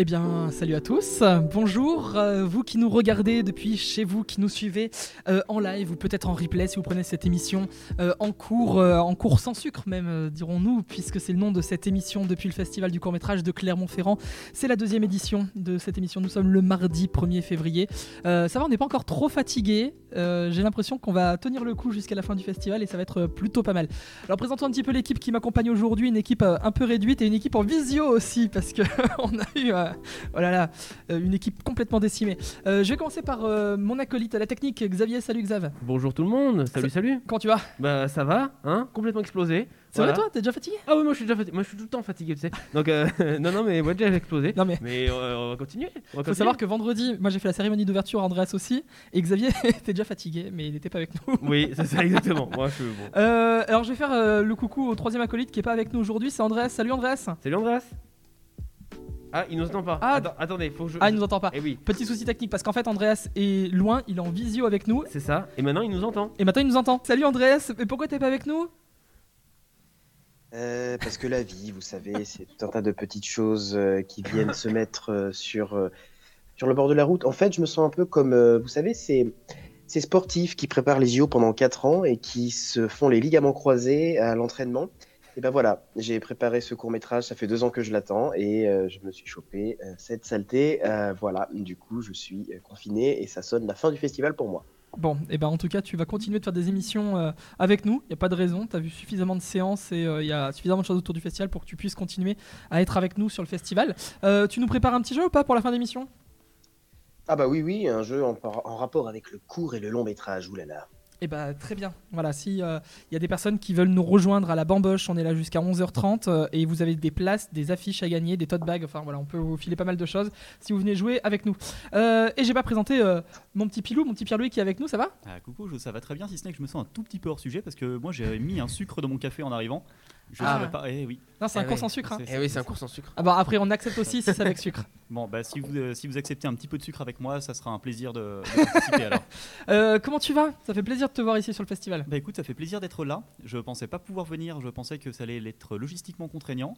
Eh bien, salut à tous. Bonjour, euh, vous qui nous regardez depuis chez vous, qui nous suivez euh, en live ou peut-être en replay si vous prenez cette émission euh, en cours, en cours sans sucre même, dirons-nous, puisque c'est le nom de cette émission depuis le Festival du court-métrage de Clermont-Ferrand. C'est la deuxième édition de cette émission. Nous sommes le mardi 1er février. Ça va, on n'est pas encore trop fatigué. J'ai l'impression qu'on va tenir le coup jusqu'à la fin du festival et ça va être plutôt pas mal. Alors présentons un petit peu l'équipe qui m'accompagne aujourd'hui, une équipe un peu réduite et une équipe en visio aussi parce que on a eu oh là là, euh, une équipe complètement décimée. Euh, je vais commencer par euh, mon acolyte à la technique, Xavier. Salut Xav. Bonjour tout le monde, salut salut. Comment tu vas? Bah ça va, hein? Complètement explosé. C'est Voilà. vrai toi? T'es déjà fatigué? Ah oui, moi je suis déjà fatigué. Moi je suis tout le temps fatigué, tu sais. Donc euh, non non mais moi déjà j'ai explosé. Non mais Mais on va continuer. On va faut continuer. savoir que vendredi, moi j'ai fait la cérémonie d'ouverture, Andreas aussi, et Xavier était déjà fatigué, mais il n'était pas avec nous. Oui, c'est ça exactement. moi je suis bon. Alors je vais faire le coucou au troisième acolyte qui est pas avec nous aujourd'hui, c'est Andreas. Salut Andreas. Salut Andreas. Ah, il nous entend pas. Ah. Attends, attendez, faut que je Ah, il nous entend pas. Eh oui, Petit souci technique parce qu'en fait Andreas est loin, il est en visio avec nous, c'est ça. Et maintenant il nous entend. et maintenant il nous entend. Salut Andreas, mais pourquoi t'es pas avec nous? Euh, parce que la vie, vous savez, c'est tout un tas de petites choses euh, qui viennent se mettre euh, sur, euh, sur le bord de la route. En fait, je me sens un peu comme, euh, vous savez, ces, ces sportifs qui préparent les JO pendant 4 ans et qui se font les ligaments croisés à l'entraînement. Et ben voilà, j'ai préparé ce court métrage, ça fait deux ans que je l'attends et euh, je me suis chopé euh, cette saleté. Euh, voilà, du coup, je suis confiné et ça sonne la fin du festival pour moi. Bon, et ben en tout cas, tu vas continuer de faire des émissions euh, avec nous. Il y a pas de raison. Tu as vu suffisamment de séances et euh, il y a suffisamment de choses autour du festival pour que tu puisses continuer à être avec nous sur le festival. Euh, tu nous prépares un petit jeu ou pas pour la fin d'émission? Ah bah oui, oui, un jeu en rapport avec le court et le long métrage, oulala. Eh bah très bien. Voilà, si euh, il y a des personnes qui veulent nous rejoindre à la Bamboche, on est là jusqu'à 11h30 euh, et vous avez des places, des affiches à gagner, des tote bags. Enfin voilà, on peut vous filer pas mal de choses si vous venez jouer avec nous. Euh, et j'ai pas présenté mon petit Pilou, mon petit Pierre-Louis qui est avec nous. Ça va? Ah, coucou, ça va très bien, si ce n'est que je me sens un tout petit peu hors sujet parce que moi j'ai mis un sucre dans mon café en arrivant. Je Ah. savais pas. Eh oui. Non, c'est un Eh cours sans sucre. hein. Eh oui, c'est un cours sans sucre. Ah bah après, on accepte aussi si c'est avec sucre. Bon, bah si vous, euh, si vous acceptez un petit peu de sucre avec moi, ça sera un plaisir de, de participer alors. Euh, comment tu vas? Ça fait plaisir de te voir ici sur le festival. Bah écoute, ça fait plaisir d'être là. Je pensais pas pouvoir venir, je pensais que ça allait être logistiquement contraignant.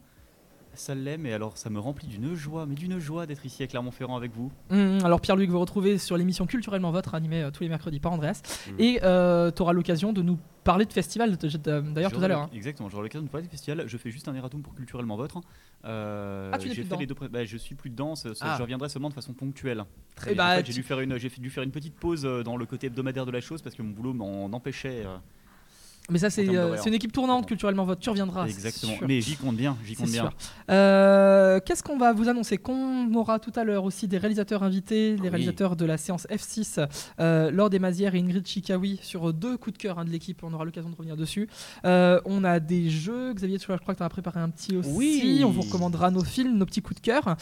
Ça l'est, mais alors ça me remplit d'une joie, mais d'une joie d'être ici à Clermont-Ferrand avec vous. Hum, alors Pierre-Louis que vous retrouvez sur l'émission Culturellement Votre animée euh, tous les mercredis par Andreas. Mhm. Et tu auras l'occasion de nous parler de festival euh, d'ailleurs tout à l'heure. l'oc- Exactement, j'aurai l'occasion de parler du festival. Je fais juste un erratum pour culturellement votre. Euh, Ah, tu fait les deux pré- bah, je suis plus dedans, ce- ce- Ah. je reviendrai seulement de façon ponctuelle. Très bien. bah, En fait, tu- j'ai dû faire une, j'ai dû faire une petite pause euh, dans le côté hebdomadaire de la chose parce que mon boulot m'en empêchait. Mais ça c'est euh, c'est une équipe tournante. Culturellement Votre. Tu reviendras. exactement. Mais j'y compte bien, j'y compte bien. Euh, Qu'est-ce qu'on va vous annoncer? Qu'on aura tout à l'heure aussi des réalisateurs invités, les Oui. réalisateurs de la séance F6, euh, Laure Desmazières et Ingrid Chikawi, sur deux coups de cœur hein, de l'équipe. On aura l'occasion de revenir dessus. Euh, on a des jeux. Xavier, je crois que tu as préparé un petit aussi. Oui. On vous recommandera nos films, nos petits coups de cœur.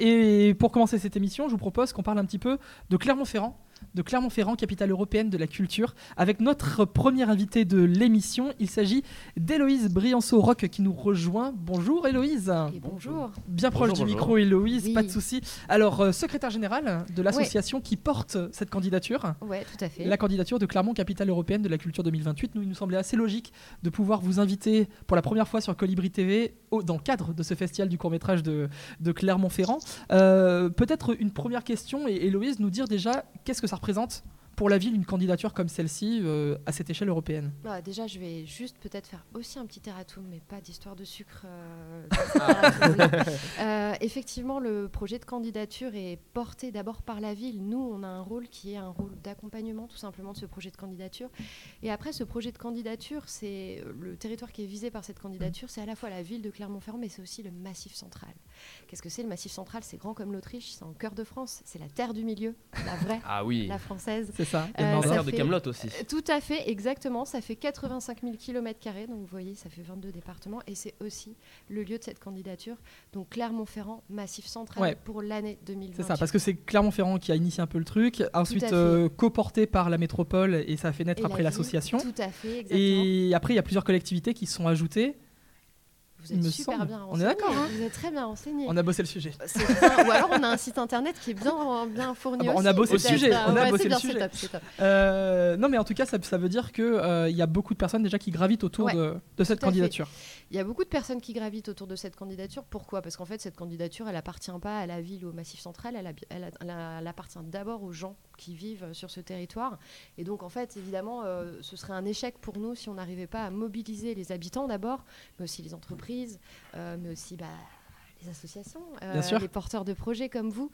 Et pour commencer cette émission, je vous propose qu'on parle un petit peu de Clermont-Ferrand. De Clermont-Ferrand, capitale européenne de la culture, avec notre premier invité de l'émission. Il s'agit d'Héloïse Brianceau-Roch qui nous rejoint. Bonjour Héloïse. Et bonjour. Bien proche Bonjour, du bonjour. micro, Héloïse, Oui. pas de souci. Alors, euh, secrétaire générale de l'association qui porte cette candidature, Ouais, tout à fait. la candidature de Clermont, capitale européenne de la culture 2028. Nous, il nous semblait assez logique de pouvoir vous inviter pour la première fois sur Colibri TV au- dans le cadre de ce festival du court-métrage de, de Clermont-Ferrand. Euh, Peut-être une première question, et Héloïse, nous dire déjà qu'est-ce que ça représente pour la ville une candidature comme celle-ci euh, à cette échelle européenne? Bah, déjà, je vais juste peut-être faire aussi un petit erratum, mais pas d'histoire de sucre. euh, erratum-là. Euh, effectivement, le projet de candidature est porté d'abord par la ville. Nous, on a un rôle qui est un rôle d'accompagnement, tout simplement, de ce projet de candidature. Et après, ce projet de candidature, c'est le territoire qui est visé par cette candidature, c'est à la fois la ville de Clermont-Ferrand, mais c'est aussi le Massif central. Qu'est-ce que c'est le Massif central? C'est grand comme l'Autriche, c'est en cœur de France, c'est la terre du milieu, la vraie, Ah oui. la française. C'est ça a Euh, le de Camelot aussi. Euh, Tout à fait, exactement. Ça fait 85 000 km, donc vous voyez, ça fait 22 départements. Et c'est aussi le lieu de cette candidature. Donc Clermont-Ferrand, massif central Ouais. pour l'année 2020. C'est ça, parce que c'est Clermont-Ferrand qui a initié un peu le truc, ensuite euh, coporté par la métropole et ça a fait naître Et après l'association. Tout à fait, exactement. Et après, il y a plusieurs collectivités qui se sont ajoutées. Vous êtes super semble. bien On est d'accord, hein Vous êtes très bien renseigné. On a bossé le sujet. Ou alors on a un site internet qui est bien, bien fourni. Ah bah, on aussi, a bossé le sujet, on a bossé le sujet. Euh, non, mais en tout cas, ça, ça veut dire qu'il il y a beaucoup de personnes déjà qui gravitent autour Ouais, de, de cette candidature. Il y a beaucoup de personnes qui gravitent autour de cette candidature. Pourquoi? Parce qu'en fait, cette candidature, elle appartient pas à la ville ou au Massif central. Elle, a- elle a- elle a- elle appartient d'abord aux gens qui vivent sur ce territoire. Et donc, en fait, évidemment, euh, ce serait un échec pour nous si on n'arrivait pas à mobiliser les habitants d'abord, mais aussi les entreprises, euh, mais aussi bah, les associations, euh, les porteurs de projets comme vous,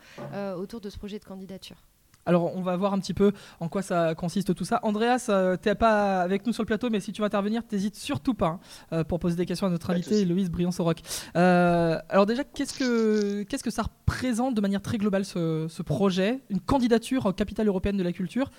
autour de ce projet de candidature. Alors, on va voir un petit peu en quoi ça consiste tout ça. Andreas, euh, t'es pas avec nous sur le plateau, mais si tu veux intervenir, t'hésites surtout pas hein, euh, pour poser des questions à notre invité. Louise Briand-Soroc. Euh, alors déjà, qu'est-ce que qu'est-ce que ça représente de manière très globale ce, ce projet, une candidature en capitale européenne de la culture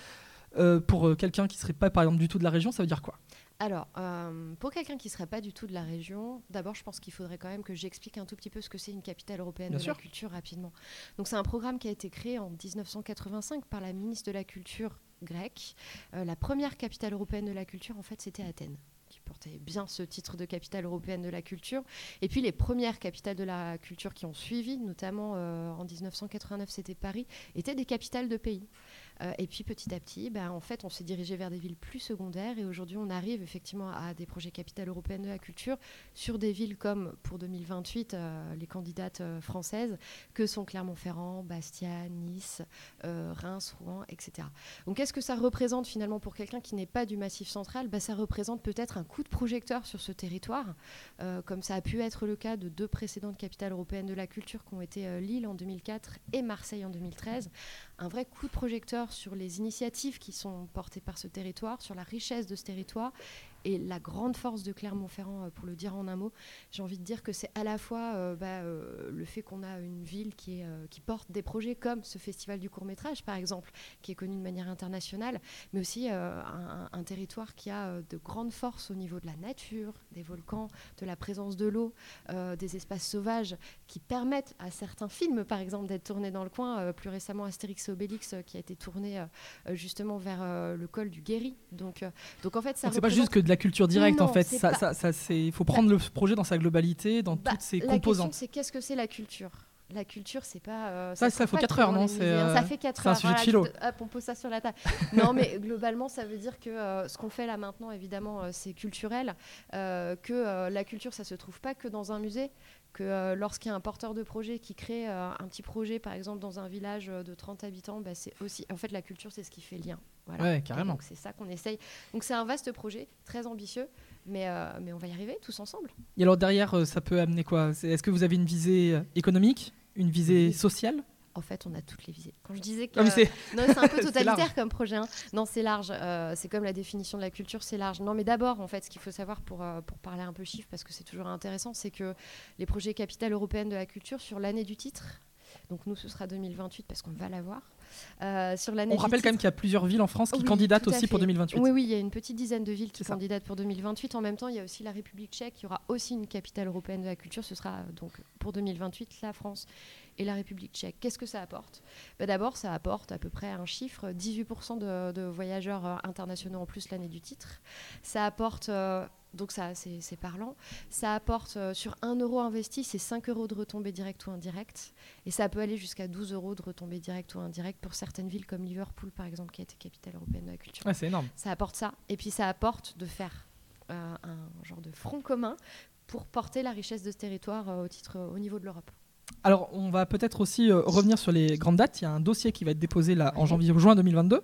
euh, pour quelqu'un qui serait pas par exemple du tout de la région, ça veut dire quoi? Alors, euh, pour quelqu'un qui ne serait pas du tout de la région, d'abord, je pense qu'il faudrait quand même que j'explique un tout petit peu ce que c'est une capitale européenne Bien de sûr. la culture rapidement. Donc, c'est un programme qui a été créé en 1985 par la ministre de la Culture grecque. Euh, la première capitale européenne de la culture, en fait, c'était Athènes qui portait bien ce titre de capitale européenne de la culture. Et puis les premières capitales de la culture qui ont suivi, notamment euh, en 1989 c'était Paris, étaient des capitales de pays. Euh, et puis petit à petit, ben, en fait, on s'est dirigé vers des villes plus secondaires. Et aujourd'hui, on arrive effectivement à des projets capitales européennes de la culture sur des villes comme pour 2028, euh, les candidates euh, françaises, que sont Clermont-Ferrand, Bastia, Nice, Reims, Rouen, etc. Donc, qu'est-ce que ça représente finalement pour quelqu'un qui n'est pas du Massif central? Ben, Ça représente peut-être un coup de projecteur sur ce territoire, comme ça a pu être le cas de deux précédentes capitales européennes de la culture qui ont été Lille en 2004 et Marseille en 2013 un vrai coup de projecteur sur les initiatives qui sont portées par ce territoire, sur la richesse de ce territoire et la grande force de Clermont-Ferrand, euh, pour le dire en un mot. J'ai envie de dire que c'est à la fois euh, bah, euh, le fait qu'on a une ville qui, est, euh, qui porte des projets comme ce festival du court-métrage, par exemple, qui est connu de manière internationale, mais aussi un, un territoire qui a de grandes forces au niveau de la nature, des volcans, de la présence de l'eau, des espaces sauvages qui permettent à certains films, par exemple, d'être tournés dans le coin. Plus récemment, Astérix et Obélix, qui a été tourné justement vers le col du Guéry. Donc, donc en fait, ça c'est pas juste que de la culture directe en fait. Ça, pas- ça, ça, c'est- il faut prendre le projet dans sa globalité, dans Bah, toutes ses la question, composantes. c'est qu'est-ce que c'est la culture? La culture, c'est pas. euh, Ça, ça trouve faut pas quatre trop heures, dans non C'est, hein. euh, Ça fait 4 c'est un heures. sujet voilà, hop, on pose ça sur la table. non, mais globalement, ça veut dire que euh, ce qu'on fait là maintenant, évidemment, c'est culturel. que la culture, ça se trouve pas que dans un musée. Que lorsqu'il y a un porteur de projet qui crée un petit projet, par exemple, dans un village de 30 habitants, bah, c'est aussi. En fait, la culture, c'est ce qui fait lien. Voilà. Ouais, carrément. Donc c'est ça qu'on essaye. Donc c'est un vaste projet, très ambitieux, mais, euh, mais on va y arriver tous ensemble. Et alors derrière, euh, ça peut amener quoi? Est-ce que vous avez une visée euh, économique, une visée sociale? En fait, on a toutes les visées. Quand je disais que Ah, mais c'est- non, c'est un peu totalitaire comme projet. hein. Non, c'est large. euh, c'est comme la définition de la culture, c'est large. Non, mais d'abord, en fait, ce qu'il faut savoir pour, euh, pour parler un peu chiffres, parce que c'est toujours intéressant, c'est que les projets capitales européennes de la culture sur l'année du titre. Donc nous, ce sera 2028 parce qu'on va l'avoir. Euh, sur l'année On rappelle quand même qu'il y a plusieurs villes en France qui Oui, candidatent aussi pour fait. 2028. Oui, oui, il y a une petite dizaine de villes qui candidatent pour 2028. En même temps, il y a aussi la République tchèque. Il y aura aussi une capitale européenne de la culture. Ce sera euh, donc pour 2028 la France et la République tchèque. Qu'est-ce que ça apporte? Ben, D'abord, ça apporte à peu près un chiffre 18% de, de voyageurs euh, internationaux en plus l'année du titre. Ça apporte. euh, donc ça, c'est parlant. Ça apporte euh, sur 1 euro investi, c'est 5 euros de retombées directes ou indirectes. Et ça peut aller jusqu'à 12 euros de retombées directes ou indirectes pour certaines villes comme Liverpool, par exemple, qui a été capitale européenne de la culture. Ouais, c'est énorme. Ça apporte ça. Et puis ça apporte de faire euh, un genre de front commun pour porter la richesse de ce territoire euh, au, titre, au niveau de l'Europe. Alors, on va peut-être aussi revenir sur les grandes dates. Il y a un dossier qui va être déposé là en Ouais. janvier ou juin 2022.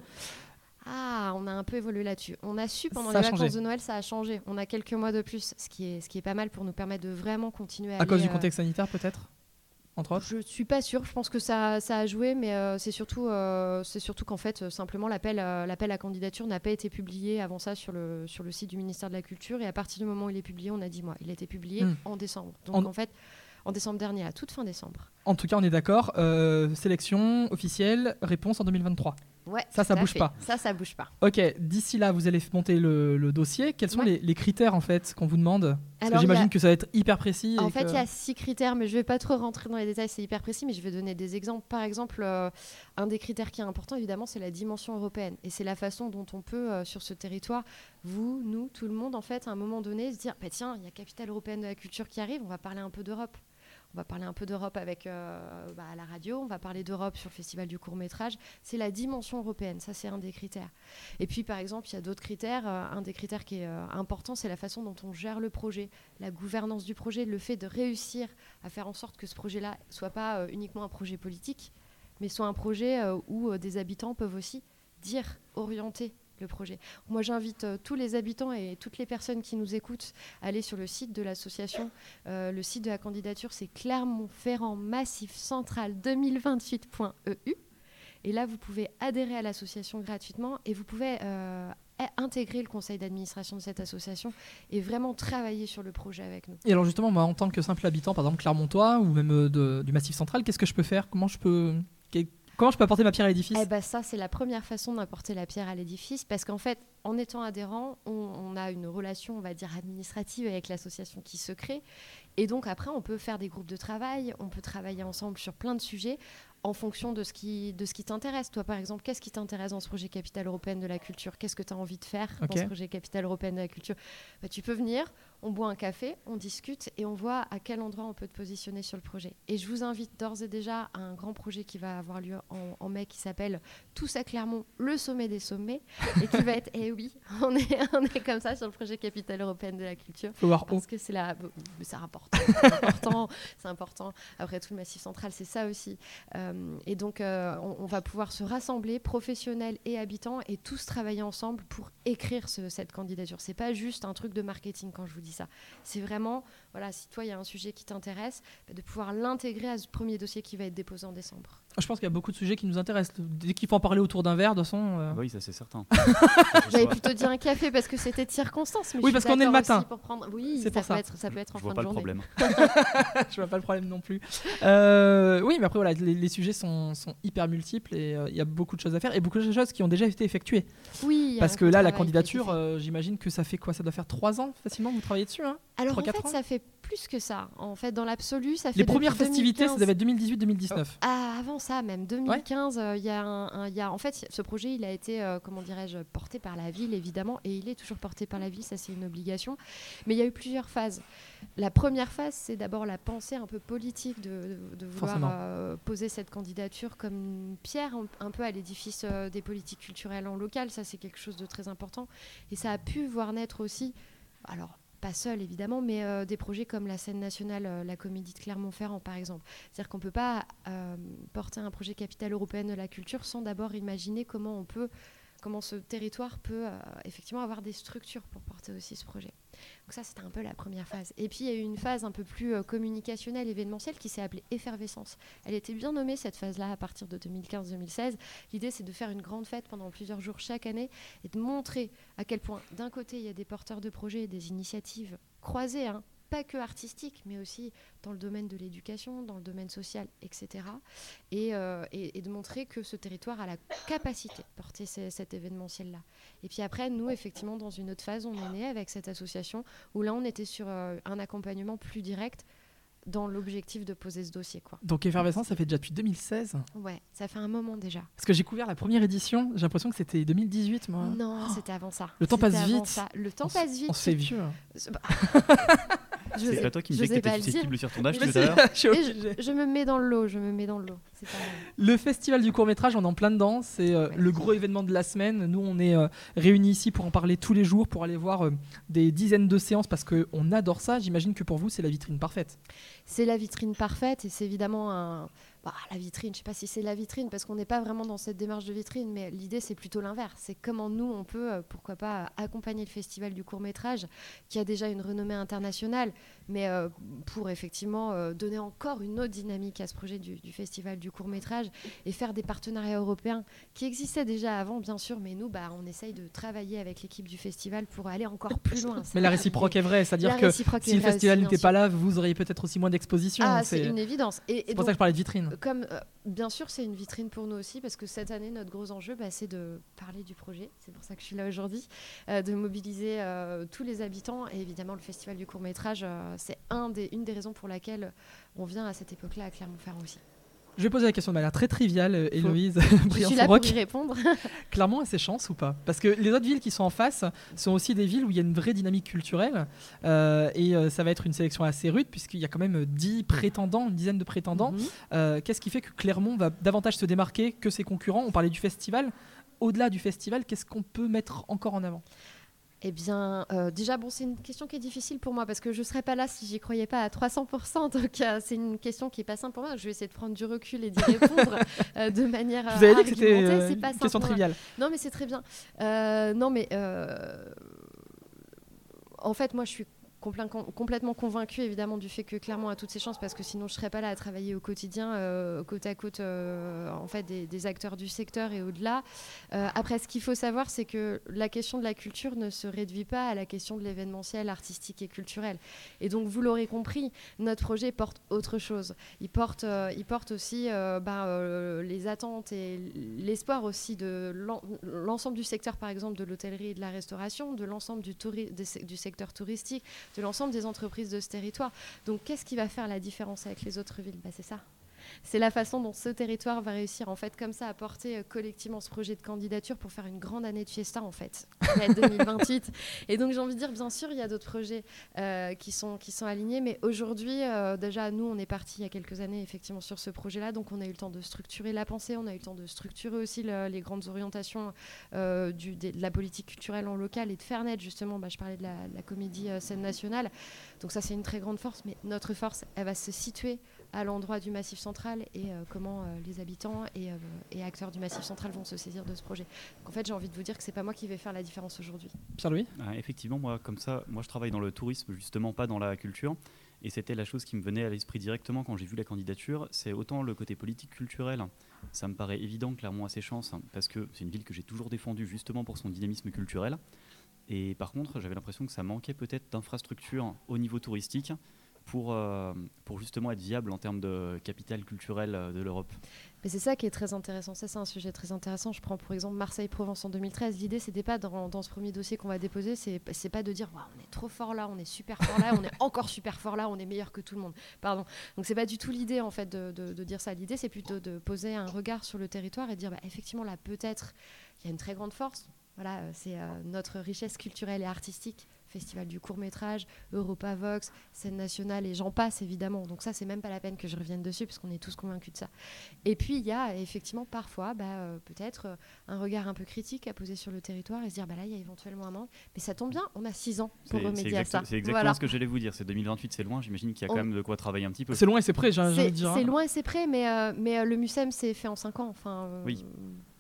Ah, on a un peu évolué là-dessus. On a su pendant Ça les vacances changé. de Noël, ça a changé. On a quelques mois de plus, ce qui est, ce qui est pas mal pour nous permettre de vraiment continuer à À cause du euh, contexte sanitaire, peut-être Entre autres? Je suis pas sûre. Je pense que ça, ça a joué, mais euh, c'est surtout, euh, c'est surtout qu'en fait, euh, simplement l'appel, euh, l'appel à candidature n'a pas été publié avant ça sur le sur le site du ministère de la Culture. Et à partir du moment où il est publié, on a dit moi, il a été publié Hmm. en décembre. Donc En- en... fait, en décembre dernier, à toute fin décembre. En tout cas, on est d'accord. euh, sélection officielle, réponse en 2023. Ouais, Ça, ça bouge fait. pas. Ça, ça bouge pas. Ok, d'ici là, vous allez monter le, le dossier. Quels sont Ouais. les, les critères en fait qu'on vous demande? Parce que Alors, a- j'imagine que ça va être hyper précis. En et fait, que- il y a six critères, mais je ne vais pas trop rentrer dans les détails, c'est hyper précis, mais je vais donner des exemples. Par exemple, euh, un des critères qui est important, évidemment, c'est la dimension européenne. Et c'est la façon dont on peut, euh, sur ce territoire, vous, nous, tout le monde, en fait, à un moment donné, se dire, bah, tiens, il y a capitale européenne de la culture qui arrive, on va parler un peu d'Europe. On va parler un peu d'Europe avec euh, bah, à la radio, on va parler d'Europe sur le festival du court métrage. C'est la dimension européenne, ça c'est un des critères. Et puis par exemple, il y a d'autres critères. Euh, un des critères qui est euh, important, c'est la façon dont on gère le projet, la gouvernance du projet, le fait de réussir à faire en sorte que ce projet-là soit pas uniquement un projet politique, mais soit un projet où des habitants peuvent aussi dire, orienter le projet. Moi, j'invite euh, tous les habitants et toutes les personnes qui nous écoutent à aller sur le site de l'association. Euh, le site de la candidature, c'est Clermont-Ferrand Massif Central 2028.eu. Et là, vous pouvez adhérer à l'association gratuitement et vous pouvez euh, intégrer le conseil d'administration de cette association et vraiment travailler sur le projet avec nous. Et alors justement, moi, en tant que simple habitant, par exemple Clermontois ou même du Massif Central, qu'est-ce que je peux faire? Comment je peux Comment je peux apporter ma pierre à l'édifice Eh ben ça, c'est la première façon d'apporter la pierre à l'édifice, parce qu'en fait, en étant adhérent, on, on a une relation, on va dire, administrative avec l'association qui se crée. Et donc après, on peut faire des groupes de travail, on peut travailler ensemble sur plein de sujets en fonction de ce qui, de ce qui t'intéresse. Toi, par exemple, qu'est-ce qui t'intéresse dans ce projet Capitale Européenne de la Culture? Qu'est-ce que tu as envie de faire dans ce projet Capitale Européenne de la Culture? Bah, Tu peux venir, on boit un café, on discute et on voit à quel endroit on peut te positionner sur le projet. Et je vous invite d'ores et déjà à un grand projet qui va avoir lieu en, en mai qui s'appelle Tous à Clermont, le sommet des sommets, et qui va être, eh oui, on est, on est comme ça sur le projet Capitale Européenne de la Culture. Faut voir haut. Parce que c'est la, mais c'est important, c'est important. Après tout le Massif Central, c'est ça aussi. Euh, et donc, euh, on, on va pouvoir se rassembler, professionnels et habitants, et tous travailler ensemble pour écrire ce- cette candidature. C'est pas juste un truc de marketing quand je vous dis C'est vraiment, voilà, si toi il y a un sujet qui t'intéresse, bah, de pouvoir l'intégrer à ce premier dossier qui va être déposé en décembre. Je pense qu'il y a beaucoup de sujets qui nous intéressent. Dès qu'il faut en parler autour d'un verre, de toute façon. euh, Ah Oui, ça c'est certain. J'avais plutôt dit un café parce que c'était de circonstance. Mais Oui, parce qu'on est le matin. Pour prendre... Oui, C'est ça pour peut ça. être, ça peut être en Je vois fin pas de le journée. problème. je vois pas le problème non plus. Euh, oui, mais après, voilà, les, les sujets sont, sont hyper multiples et euh, il y a beaucoup de choses à faire et beaucoup de choses qui ont déjà été effectuées. Oui. Parce que là, la candidature, euh, j'imagine que ça fait quoi? Ça doit faire trois ans facilement que vous travaillez dessus hein? Alors en 3-4 fait, ça fait plus que ça. En fait, dans l'absolu, ça fait Les premières festivités, ça 2015. devait être 2018-2019. Ah, avant ça, même 2015, euh, il y a un, un- il y a, en fait, ce projet, il a été, euh, comment dirais-je, porté par la ville, évidemment, et il est toujours porté par la ville, ça c'est une obligation. Mais il y a eu plusieurs phases. La première phase, c'est d'abord la pensée un peu politique de, de- de vouloir euh, poser cette candidature comme une pierre un, un peu à l'édifice des politiques culturelles en local. Ça, c'est quelque chose de très important. Et ça a pu voir naître aussi, alors pas seul évidemment, mais euh, des projets comme la scène nationale, euh, la comédie de Clermont-Ferrand par exemple. C'est-à-dire qu'on ne peut pas euh, porter un projet capitale européenne de la culture sans d'abord imaginer comment on peut, comment ce territoire peut euh, effectivement avoir des structures pour porter aussi ce projet. Donc ça, c'était un peu la première phase. Et puis il y a eu une phase un peu plus euh, communicationnelle, événementielle, qui s'est appelée effervescence. Elle était bien nommée cette phase-là à partir de 2015-2016. L'idée, c'est de faire une grande fête pendant plusieurs jours chaque année et de montrer à quel point, d'un côté, il y a des porteurs de projets, des initiatives croisées, hein, pas que artistiques, mais aussi dans le domaine de l'éducation, dans le domaine social, etc. Et, euh, et- et de montrer que ce territoire a la capacité de porter ce- cet événementiel-là. Et puis après, nous, effectivement, dans une autre phase, on est né avec cette association où là, on était sur euh, un accompagnement plus direct dans l'objectif de poser ce dossier. Quoi. Donc Effervescence, ça fait déjà depuis 2016. Ouais, ça fait un moment déjà. Parce que j'ai couvert la première édition, j'ai l'impression que c'était 2018, moi. Non, c'était avant ça. Le temps passe vite. ça. Le temps On passe vite. On se fait vieux. Bah, C'est j'osais- pas toi qui me disais que t'étais susceptible sur ton âge tout c'est- à l'heure Je me mets dans le lot, je me mets dans le lot. C'est pas mal. Le festival du court métrage, on est en plein dedans. C'est euh, Ouais. le gros événement de la semaine. Nous, on est euh, réunis ici pour en parler tous les jours, pour aller voir euh, des dizaines de séances parce qu'on adore ça. J'imagine que pour vous, c'est la vitrine parfaite. C'est la vitrine parfaite et c'est évidemment un. Bah, la vitrine, je sais pas si c'est la vitrine parce qu'on n'est pas vraiment dans cette démarche de vitrine, mais l'idée c'est plutôt l'inverse. C'est comment nous on peut, euh, pourquoi pas, accompagner le festival du court métrage qui a déjà une renommée internationale, mais euh, pour effectivement euh, donner encore une autre dynamique à ce projet du, du festival du court métrage et faire des partenariats européens qui existaient déjà avant, bien sûr, mais nous, bah, on essaye de travailler avec l'équipe du festival pour aller encore plus loin. Mais la réciproque est vraie, c'est-à-dire que si le festival n'était pas là, vous auriez peut-être aussi moins d'exposition. Ah, c'est une évidence. Et, et c'est pour ça que je parlais de vitrine. Comme euh, bien sûr, c'est une vitrine pour nous aussi parce que cette année, notre gros enjeu, bah, c'est de parler du projet. C'est pour ça que je suis là aujourd'hui, euh, de mobiliser euh, tous les habitants et évidemment le festival du court métrage. c'est une des raisons pour laquelle on vient à cette époque-là à Clermont-Ferrand aussi. Je vais poser la question de manière très triviale, euh, Héloïse. Je suis là pour y répondre. Clermont a ses chances ou pas? Parce que les autres villes qui sont en face sont aussi des villes où il y a une vraie dynamique culturelle. Euh, et euh, ça va être une sélection assez rude, puisqu'il y a quand même 10 prétendants, une dizaine de prétendants. Mhm. Qu'est-ce qui fait que Clermont va davantage se démarquer que ses concurrents? On parlait du festival. Au-delà du festival, qu'est-ce qu'on peut mettre encore en avant? Eh bien, euh, déjà, bon, c'est une question qui est difficile pour moi parce que je ne serais pas là si j'y croyais pas à 300%. Donc, euh, c'est une question qui est pas simple pour moi. Je vais essayer de prendre du recul et d'y répondre euh, de manière. Vous avez dit que c'était une question triviale. Non, mais c'est très bien. non, mais en fait, moi, je suis complètement convaincu évidemment du fait que Clermont a toutes ses chances parce que sinon je serais pas là à travailler au quotidien euh, côte à côte euh, en fait des, acteurs du secteur et au-delà. Euh, après ce qu'il faut savoir c'est que la question de la culture ne se réduit pas à la question de l'événementiel artistique et culturel. Et donc vous l'aurez compris, notre projet porte autre chose. Il porte, il porte aussi ben, les attentes et l'espoir aussi de l'ensemble du secteur par exemple de l'hôtellerie et de la restauration, de l'ensemble du, du secteur touristique, de l'ensemble des entreprises de ce territoire. Donc qu'est-ce qui va faire la différence avec les autres villes? Bah, C'est ça c'est la façon dont ce territoire va réussir en fait comme ça à porter euh, collectivement ce projet de candidature pour faire une grande année de fiesta en fait 2028 et donc j'ai envie de dire bien sûr il y a d'autres projets euh, qui sont qui sont alignés mais aujourd'hui euh, déjà nous on est parti il y a quelques années effectivement sur ce projet là donc on a eu le temps de structurer la pensée on a eu le temps de structurer aussi les grandes orientations du, de, la politique culturelle en local et de faire naître justement. Bah, je parlais de la, la comédie scène nationale. Donc ça c'est une très grande force mais notre force elle va se situer à l'endroit du Massif central et euh, comment euh, les habitants euh, et, acteurs du Massif central vont se saisir de ce projet. Donc en fait, j'ai envie de vous dire que c'est pas moi qui vais faire la différence aujourd'hui. Pierre-Louis? Ah, Effectivement, moi, comme ça, moi je travaille dans le tourisme, justement pas dans la culture. Et c'était la chose qui me venait à l'esprit directement quand j'ai vu la candidature. C'est autant le côté politique culturel, ça me paraît évident, clairement, à ses chances, parce que c'est une ville que j'ai toujours défendue justement pour son dynamisme culturel. Et par contre, j'avais l'impression que ça manquait peut-être d'infrastructures au niveau touristique pour, euh, pour justement être viable en termes de capital culturel euh, de l'Europe. Mais c'est ça qui est très intéressant. Ça, c'est un sujet très intéressant. Je prends pour exemple Marseille-Provence en 2013. L'idée, c'était pas dans, dans, ce premier dossier qu'on va déposer, c'est, pas de dire on est trop fort là, on est super fort là, on est encore super fort là, on est meilleur que tout le monde. Pardon. Donc c'est pas du tout l'idée en fait de, de, dire ça. L'idée, c'est plutôt de poser un regard sur le territoire et de dire bah, effectivement là peut-être il y a une très grande force. Voilà, euh, c'est notre richesse culturelle et artistique Festival du court métrage, Europa Vox, scène nationale et j'en passe évidemment. Donc ça, c'est même pas la peine que je revienne dessus parce qu'on est tous convaincus de ça. Et puis il y a effectivement parfois bah, euh, peut-être euh, un regard un peu critique à poser sur le territoire et se dire bah là il y a éventuellement un manque. Mais ça tombe bien, on a six ans pour remédier à ça. C'est exactement ce que j'allais vous dire. C'est 2028, c'est loin. J'imagine qu'il y a quand même de quoi travailler un petit peu. C'est loin et c'est prêt, j'ai C'est hein. loin et c'est prêt, mais, euh, mais le MUSEM c'est fait en cinq ans. Enfin, oui.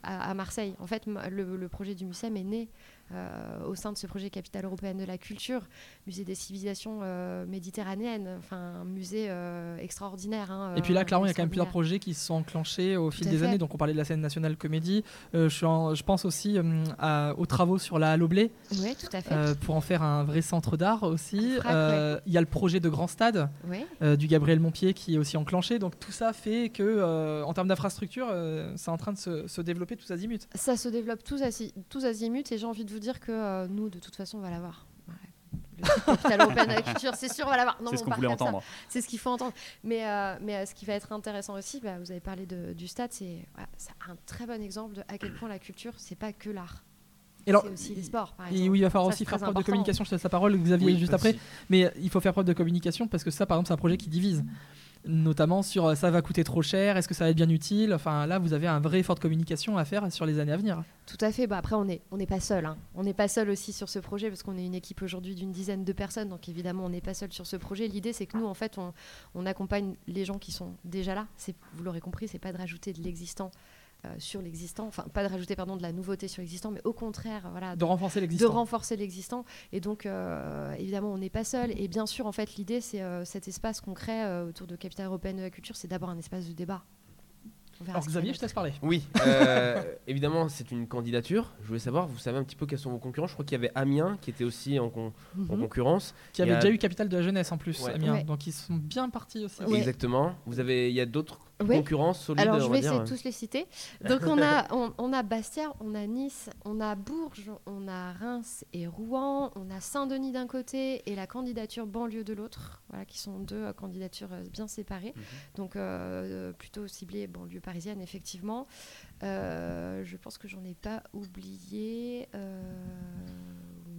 à, Marseille. En fait, le, le projet du MUSEM est né euh, au sein de ce projet Capitale européenne de la culture, musée des civilisations euh, méditerranéennes, enfin un musée euh, extraordinaire. Hein, et puis là, clairement, il y a quand même plusieurs projets qui se sont enclenchés au fil des années. Donc on parlait de la scène nationale comédie. je, je, pense aussi aux travaux sur la Halle Oui, tout à fait. pour en faire un vrai centre d'art aussi. Il y a le projet de Grand Stade du Gabriel Montpied qui est aussi enclenché. Donc tout ça fait que, en termes d'infrastructure, c'est en train de se, se, développer tous azimuts. Ça se développe tous, tous azimuts et j'ai envie de vous dire que euh, nous, de toute façon, on va l'avoir. Le capital européen de la culture, c'est sûr, on va l'avoir. C'est ce qu'on voulait entendre. C'est ce qu'il faut entendre. Mais, euh, mais euh, ce qui va être intéressant aussi, bah, vous avez parlé de, du stade, c'est un très bon exemple de à quel point la culture, c'est pas que l'art. C'est aussi les sports, par exemple. Et oui, il va falloir aussi faire preuve de communication. Je te laisse la parole, Xavier, juste après. Mais il faut faire preuve de communication parce que ça, par exemple, c'est un projet qui divise notamment sur euh, ça va coûter trop cher, est-ce que ça va être bien utile? Enfin là, vous avez un vrai effort de communication à faire sur les années à venir. Tout à fait. Bah, après, on n'est on pas seul. Hein. On n'est pas seul aussi sur ce projet parce qu'on est une équipe aujourd'hui d'une dizaine de personnes. Donc évidemment, on n'est pas seul sur ce projet. L'idée, c'est que nous, en fait, on, on, accompagne les gens qui sont déjà là. Vous l'aurez compris, c'est pas de rajouter de l'existant sur l'existant, enfin pas de rajouter pardon de la nouveauté sur l'existant, mais au contraire voilà de, renforcer l'existant. De renforcer l'existant. Et donc euh, évidemment on n'est pas seul. Et bien sûr en fait l'idée c'est euh, cet espace qu'on crée autour de Capitale européenne de la culture, c'est d'abord un espace de débat. Alors Xavier, je te laisse parler. Oui, évidemment, c'est une candidature. Je voulais savoir, vous savez un petit peu quels sont vos concurrents. Je crois qu'il y avait Amiens qui était aussi en, mhm. concurrence. Qui avait déjà eu Capitale de la jeunesse en plus, Amiens. Donc ils sont bien partis aussi. Exactement. Vous avez, il y a d'autres Alors je vais essayer de tous les citer. Donc on a, on, on a Bastia, on a Nice, on a Bourges, on a Reims et Rouen, on a Saint-Denis d'un côté et la candidature banlieue de l'autre, voilà, qui sont deux euh, candidatures euh, bien séparées. Mhm. Donc euh, plutôt ciblées banlieue parisienne, effectivement. Je pense que j'en ai pas oublié.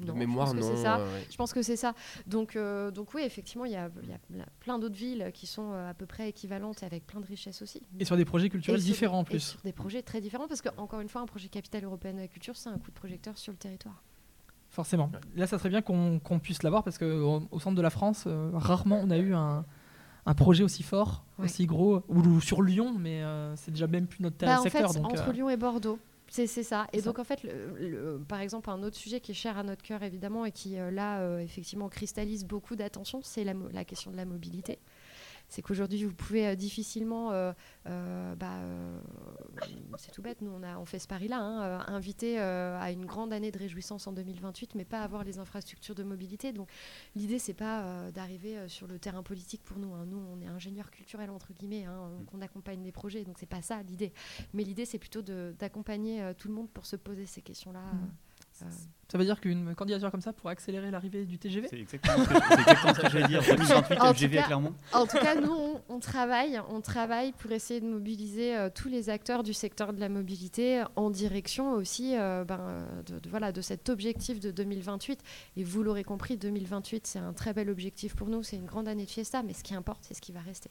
De non, je que non. c'est ça. euh, ouais. Je pense que c'est ça. Donc, euh, donc oui, effectivement, il y a, y plein d'autres villes qui sont euh, à peu près équivalentes et avec plein de richesses aussi. Et sur des projets culturels Et sur- différents en Et plus. sur des projets très différents, parce que encore une fois, un projet capitale européenne de la culture, c'est un coup de projecteur sur le territoire. Forcément. Là, ça serait bien qu'on puisse l'avoir parce qu'au au centre de la France, euh, rarement on a eu un, un projet aussi fort, Ouais. aussi gros, ou, ou sur Lyon, mais euh, c'est déjà même plus notre Bah, en secteur. fait, donc, entre euh, Lyon et Bordeaux. C'est ça. Et ça. donc, en fait, le- le- par exemple, un autre sujet qui est cher à notre cœur, évidemment, et qui, euh, là, euh, effectivement, cristallise beaucoup d'attention, c'est la question de la mobilité. C'est qu'aujourd'hui, vous pouvez euh, difficilement, euh, euh, bah, c'est tout bête, nous, on, a, on fait ce pari-là, hein, inviter à une grande année de réjouissance en 2028, mais pas avoir les infrastructures de mobilité. Donc, l'idée, c'est pas d'arriver sur le terrain politique pour nous. hein. Nous, on est ingénieurs culturels, entre guillemets, hein, donc on accompagne des projets, donc c'est pas ça l'idée. Mais l'idée, c'est plutôt d'accompagner tout le monde pour se poser ces questions-là. Mhm. Euh, euh, Ça veut dire qu'une candidature comme ça pourrait accélérer l'arrivée du TGV C'est exactement ce que, que j'allais dire. 2028 En tout LGV à Clermont. En tout cas, nous, on, on travaille, on travaille pour essayer de mobiliser euh, tous les acteurs du secteur de la mobilité en direction aussi euh, ben, euh, de, de- voilà, de cet objectif de 2028. Et vous l'aurez compris, 2028, c'est un très bel objectif pour nous. C'est une grande année de fiesta, mais ce qui importe, c'est ce qui va rester.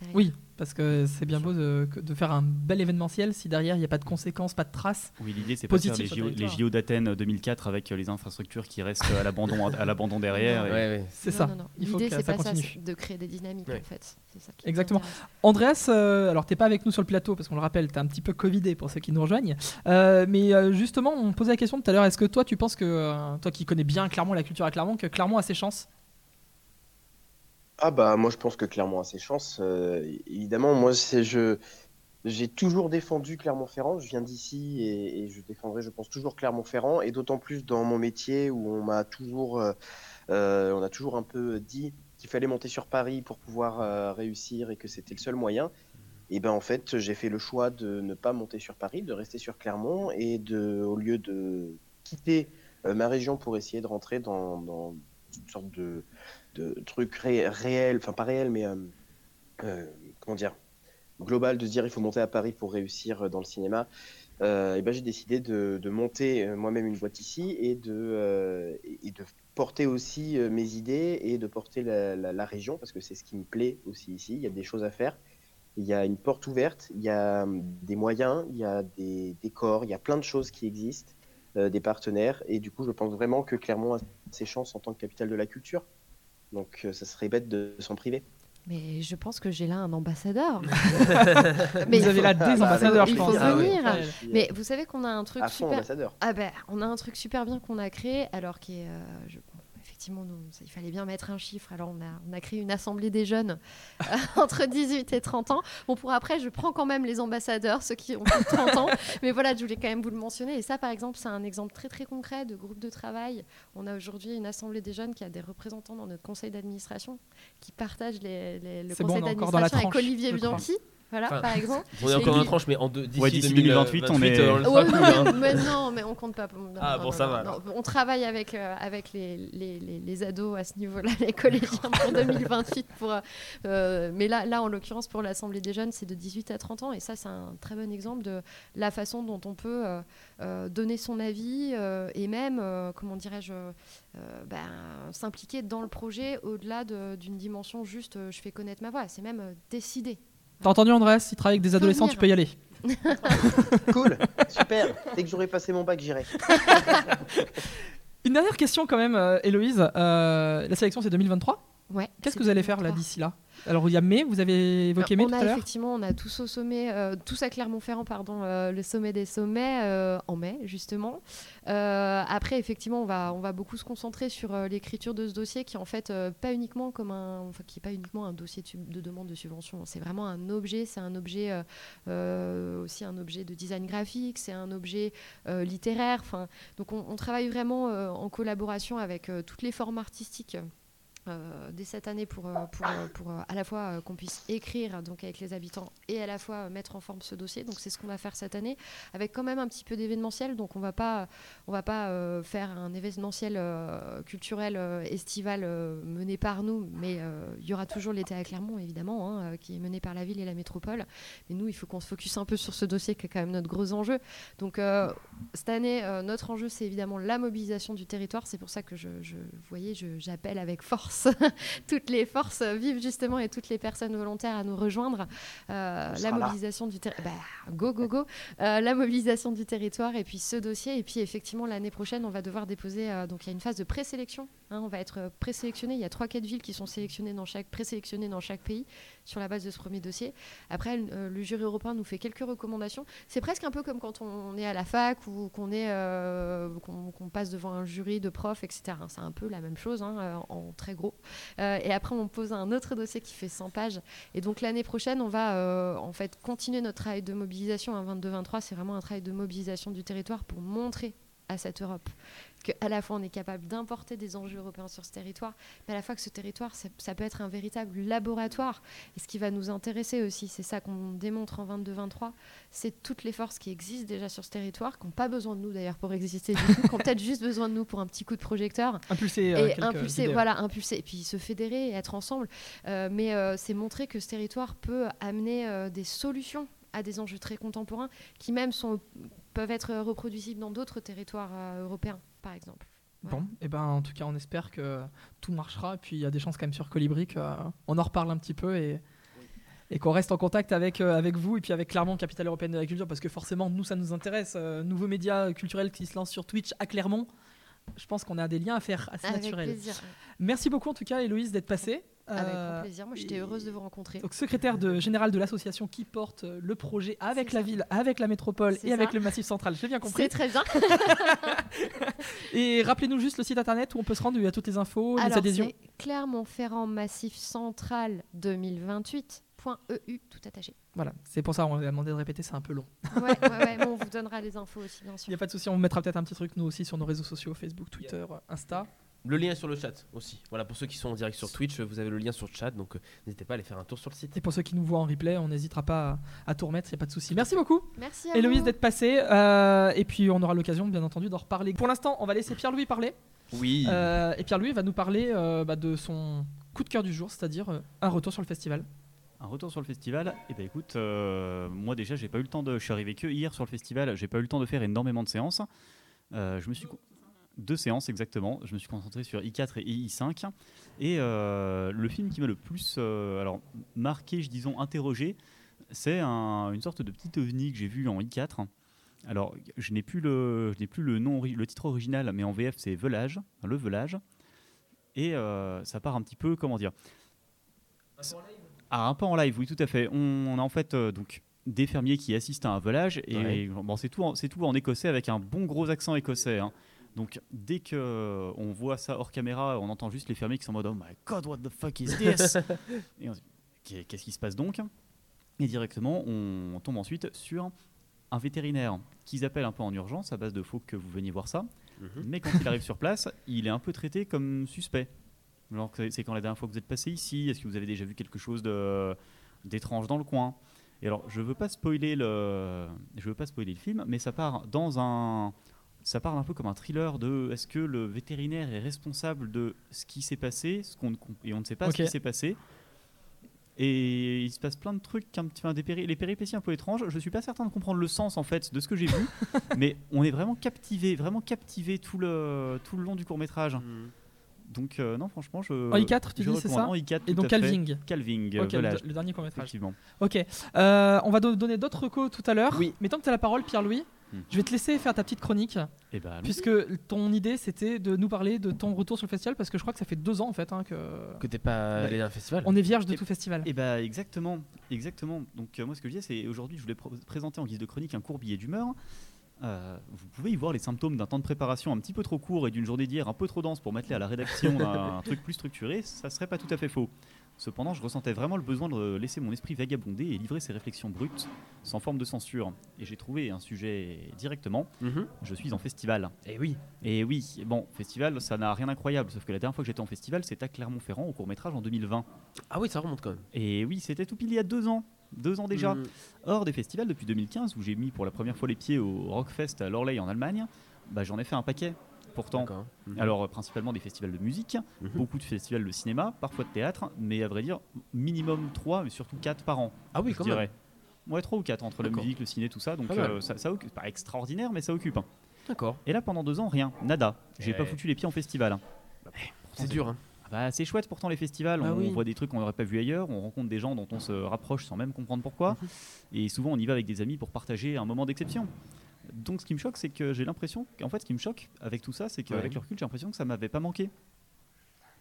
Derrière. Oui, parce que c'est bien beau de, faire un bel événementiel si derrière il n'y a pas de conséquences, pas de traces. Oui, l'idée, c'est pas de faire les JO, les territoire. JO d'Athènes 2004 avec les infrastructures qui restent à l'abandon, à l'abandon derrière. et- Ouais, ouais. C'est ça. non, non. Il faut L'idée, que c'est ça pas ça, continue. de créer des dynamiques, Ouais. en fait. Ça qui Exactement. Andreas, euh, alors t'es pas avec nous sur le plateau parce qu'on le rappelle, t'es un petit peu covidé pour ceux qui nous rejoignent. Euh, mais euh, justement, on posait la question tout à l'heure, est-ce que toi tu penses que, euh, toi qui connais bien Clermont, la culture à Clermont, que Clermont a ses chances Ah bah moi je pense que Clermont a ses chances. euh, évidemment, moi c'est je j'ai toujours défendu Clermont-Ferrand. Je viens d'ici et, je défendrai, je pense toujours Clermont-Ferrand et d'autant plus dans mon métier où on m'a toujours euh, euh, on a toujours un peu dit qu'il fallait monter sur Paris pour pouvoir réussir et que c'était le seul moyen. Et ben en fait j'ai fait le choix de ne pas monter sur Paris, de rester sur Clermont et de au lieu de quitter ma région pour essayer de rentrer dans, dans une sorte de de trucs ré- réels, enfin pas réels, mais euh, euh, comment dire, global, de se dire il faut monter à Paris pour réussir euh, dans le cinéma. Et ben j'ai décidé de, monter moi-même une boîte ici et de, porter aussi mes idées et de porter la, région parce que c'est ce qui me plaît aussi ici. Il y a des choses à faire. Il y a une porte ouverte, il y a des moyens, il y a des décors, il y a plein de choses qui existent, des partenaires. Et du coup, je pense vraiment que Clermont a ses chances en tant que capitale de la culture. Donc, euh, ça serait bête de s'en priver. Mais je pense que j'ai là un ambassadeur. Vous avez là des ambassadeurs, je il pense. faut Ah ouais. venir. Ouais. Mais vous savez qu'on a un truc à fond super. ambassadeur. Ah ben, on a un truc super bien qu'on a créé, alors qui est, euh, je- effectivement, nous, il fallait bien mettre un chiffre. Alors on a, on a créé une assemblée des jeunes entre 18 et 30 ans. Bon, pour après, je prends quand même les ambassadeurs, ceux qui ont plus de 30 ans. Mais voilà, je voulais quand même vous le mentionner. Et ça, par exemple, c'est un exemple très très concret de groupe de travail. On a aujourd'hui une assemblée des jeunes qui a des représentants dans notre conseil d'administration qui partagent les, les- le bon, conseil on est encore dans la d'administration avec Olivier crois. Voilà, Enfin, par exemple. On est encore dans la tranche, mais en deux- d'ici Ouais, d'ici 2028, 2028, on est- euh, le Ouais, cool, hein. mais non, mais on compte pas. non, Ah, non, bon, non, ça non, va. On travaille avec, euh, avec les, les, les, les ados à ce niveau-là, les collégiens pour 2028. Pour, euh, mais là, là, en l'occurrence, pour l'Assemblée des jeunes, c'est de 18 à 30 ans. Et ça, c'est un très bon exemple de la façon dont on peut euh, euh, donner son avis euh, et même, euh, comment dirais-je, euh, ben, s'impliquer dans le projet au-delà de- d'une dimension juste euh, je fais connaître ma voix. C'est même euh, décider. T'as entendu Andreas? Si tu travailles avec des adolescents, venir. tu peux y aller. Cool, super. Dès que j'aurai passé mon bac, j'irai. Une dernière question quand même, euh, Héloïse. Euh, la sélection c'est 2023. Ouais, Qu'est-ce que vous allez faire là 2023. d'ici là? Alors il y a mai, vous avez évoqué mai on tout a à l'heure? effectivement, on a tous au sommet, euh, tous à Clermont-Ferrand, pardon, euh, le sommet des sommets euh, en mai justement. Après, effectivement, on va, on va beaucoup se concentrer sur l'écriture de ce dossier, qui est en fait pas uniquement comme un, enfin, qui est pas uniquement un dossier de, demande de subvention. C'est vraiment un objet. C'est un objet aussi un objet de design graphique. C'est un objet littéraire. Enfin, donc on, on travaille vraiment en collaboration avec toutes les formes artistiques euh, dès cette année pour, euh, pour, euh, pour, à la fois qu'on puisse écrire donc avec les habitants et à la fois mettre en forme ce dossier. Donc c'est ce qu'on va faire cette année avec quand même un petit peu d'événementiel. Donc on va pas on va pas faire un événementiel culturel estival mené par nous, mais il y aura toujours l'été à Clermont évidemment hein, qui est mené par la ville et la métropole. Mais nous il faut qu'on se focus un peu sur ce dossier qui est quand même notre gros enjeu. Donc cette année notre enjeu c'est évidemment la mobilisation du territoire. C'est pour ça que je, je j'appelle avec force toutes les forces vives justement et toutes les personnes volontaires à nous rejoindre. Euh, la mobilisation du territoire, bah, go go go, euh, la mobilisation du territoire et puis ce dossier et puis effectivement l'année prochaine on va devoir déposer. Euh, donc il y a une phase de présélection. Hein, on va être présélectionné. Il y a trois quatre villes qui sont sélectionnées dans chaque présélectionnées dans chaque pays sur la base de ce premier dossier. Après le jury européen nous fait quelques recommandations. C'est presque un peu comme quand on est à la fac ou qu'on est qu'on passe devant un jury de profs etc. C'est un peu la même chose hein, en très Euh, et après, on pose un autre dossier qui fait 100 pages. Et donc l'année prochaine, on va euh, en fait continuer notre travail de mobilisation. Un 22-23, c'est vraiment un travail de mobilisation du territoire pour montrer à cette Europe qu'à la fois on est capable d'importer des enjeux européens sur ce territoire, mais à la fois que ce territoire, ça, peut être un véritable laboratoire. Et ce qui va nous intéresser aussi, c'est ça qu'on démontre en 22-23, c'est toutes les forces qui existent déjà sur ce territoire, qui n'ont pas besoin de nous d'ailleurs pour exister du tout, qui ont peut-être juste besoin de nous pour un petit coup de projecteur. Impulser. Euh, et voilà, impulser. Et puis se fédérer et être ensemble. Euh, mais euh, c'est montrer que ce territoire peut amener des solutions à des enjeux très contemporains qui même sont, peuvent être reproduisibles dans d'autres territoires euh, européens, par exemple. Bon, et eh ben en tout cas, on espère que tout marchera. Et puis il y a des chances quand même sur Colibri qu'on euh, en reparle un petit peu et, et qu'on reste en contact avec, euh, avec vous et puis avec Clermont, capitale européenne de la culture, parce que forcément, nous, ça nous intéresse. nouveaux médias culturels qui se lancent sur Twitch à Clermont. Je pense qu'on a des liens à faire assez avec naturels. Plaisir. Merci beaucoup en tout cas, Héloïse, d'être passée. Avec grand plaisir. Moi, j'étais heureuse de vous rencontrer. Donc, secrétaire de, général de l'association qui porte euh, le projet avec la ville, avec la métropole et avec le Massif central. J'ai bien compris. C'est très bien. et rappelez-nous juste le site internet où on peut se rendre, il y a toutes les infos, les adhésions. Clermont-Ferrand Massif Central 2028. .eu tout attaché. Voilà, c'est pour ça on a demandé de répéter, c'est un peu long. ouais, ouais, bon, on vous donnera les infos aussi, bien sûr. Il n'y a pas de souci, on mettra peut-être un petit truc nous aussi sur nos réseaux sociaux, Facebook, Twitter, Insta. Le lien sur le chat aussi. Voilà, pour ceux qui sont en direct sur Twitch, vous avez le lien sur le chat, donc euh, n'hésitez pas à aller faire un tour sur le site. Et pour ceux qui nous voient en replay, on n'hésitera pas à, tout remettre, il n'y a pas de souci. Merci beaucoup. Merci à Héloïse d'être passée. Euh, et puis on aura l'occasion, bien entendu, d'en reparler. Pour l'instant, on va laisser Pierre-Louis parler. Oui. Euh, et Pierre-Louis va nous parler bah, de son coup de cœur du jour, c'est-à-dire un retour sur le festival. Un retour sur le festival, et eh ben écoute, moi déjà j'ai pas eu le temps de, je suis arrivé que hier sur le festival, j'ai pas eu le temps de faire énormément de séances. je me suis deux séances exactement. Je me suis concentré sur I4 et I5. Et euh, le film qui m'a le plus euh, alors, marqué, je disons interrogé, c'est une sorte de petit ovni que j'ai vu en I4. Alors, je n'ai plus le, je n'ai plus le nom, le titre original, mais en VF c'est Velage, le Velage. Et euh, ça part un petit peu, comment dire un peu en live Ah, un peu en live, oui, tout à fait. On, a en fait donc des fermiers qui assistent à un velage et bon, c'est tout, c'est tout en écossais avec un bon gros accent écossais. Hein. Donc dès que euh, on voit ça hors caméra, on entend juste les fermiers qui sont en mode Oh my god, what the fuck is this Qu'est-ce qui se passe donc? Et directement, on, tombe ensuite sur un vétérinaire qu'ils appellent un peu en urgence à base de faut que vous veniez voir ça. Mhm. Mais quand il arrive sur place, il est un peu traité comme suspect. c'est quand la dernière fois que vous êtes passé ici? Est-ce que vous avez déjà vu quelque chose d'étrange dans le coin? Et alors, je veux pas spoiler le, je veux pas spoiler le film, mais ça part dans un ça parle un peu comme un thriller de est-ce que le vétérinaire est responsable de ce qui s'est passé ce qu'on, et on ne sait pas ce qui s'est passé. Et il se passe plein de trucs, un petit, des péri les péripéties un peu étranges. Je suis pas certain de comprendre le sens en fait de ce que j'ai vu, mais on est vraiment captivé, vraiment captivé tout le, tout le long du court métrage. Hmm. Donc euh, non, franchement, je. En I4, tu dis, c'est ça Et donc Calving. Calving, le, dernier court métrage. Effectivement. Ok. Euh, on va donner d'autres recos tout à l'heure. Oui. Mais tant que tu as la parole, Je vais te laisser faire ta petite chronique. Et eh ben, puisque ton idée c'était de nous parler de ton retour sur le festival, parce que je crois que ça fait deux ans en fait hein, que. Que t'es pas allé à un festival. On est vierge de tout festival. Et eh bah exactement, exactement. Donc euh, moi ce que je disais c'est aujourd'hui je voulais présenter en guise de chronique un court billet d'humeur. Euh, vous pouvez y voir les symptômes d'un temps de préparation un petit peu trop court et d'une journée d'hier un peu trop dense pour mettre à la rédaction d'un truc plus structuré, ça serait pas tout à fait faux. Cependant, je ressentais vraiment le besoin de laisser mon esprit vagabonder et livrer ses réflexions brutes, sans forme de censure. Et j'ai trouvé un sujet directement. Mhm. Je suis en festival. Et oui. Et oui, bon, festival, ça n'a rien d'incroyable. Sauf que la dernière fois que j'étais en festival, c'était à Clermont-Ferrand, au court-métrage en 2020. Ah oui, ça remonte quand même. Et oui, c'était tout pile il y a deux ans. Deux ans déjà. Mhm. Hors des festivals depuis 2015, où j'ai mis pour la première fois les pieds au Rockfest à Lorley en Allemagne, bah, j'en ai fait un paquet. Pourtant. Mhm. alors principalement des festivals de musique, Mhm. beaucoup de festivals de cinéma, parfois de théâtre, mais à vrai dire, minimum 3, mais surtout 4 par an. Ah oui, je quand même. dirais. Ouais, 3 ou 4 entre la musique, le ciné, tout ça. Donc euh, ça, ça occupe. Pas extraordinaire, mais ça occupe. hein. D'accord. Et là, pendant deux ans, rien, nada. J'ai Ouais. pas foutu les pieds en festival. C'est dur. Hein. Ah Bah, c'est chouette pourtant les festivals, Ah on oui. voit des trucs qu'on n'aurait pas vu ailleurs, on rencontre des gens dont on se rapproche sans même comprendre pourquoi, Mhm. et souvent on y va avec des amis pour partager un moment d'exception. Donc ce qui me choque, c'est que j'ai l'impression, en fait ce qui me choque avec tout ça, c'est qu'avec Ouais. le recul, j'ai l'impression que ça m'avait pas manqué.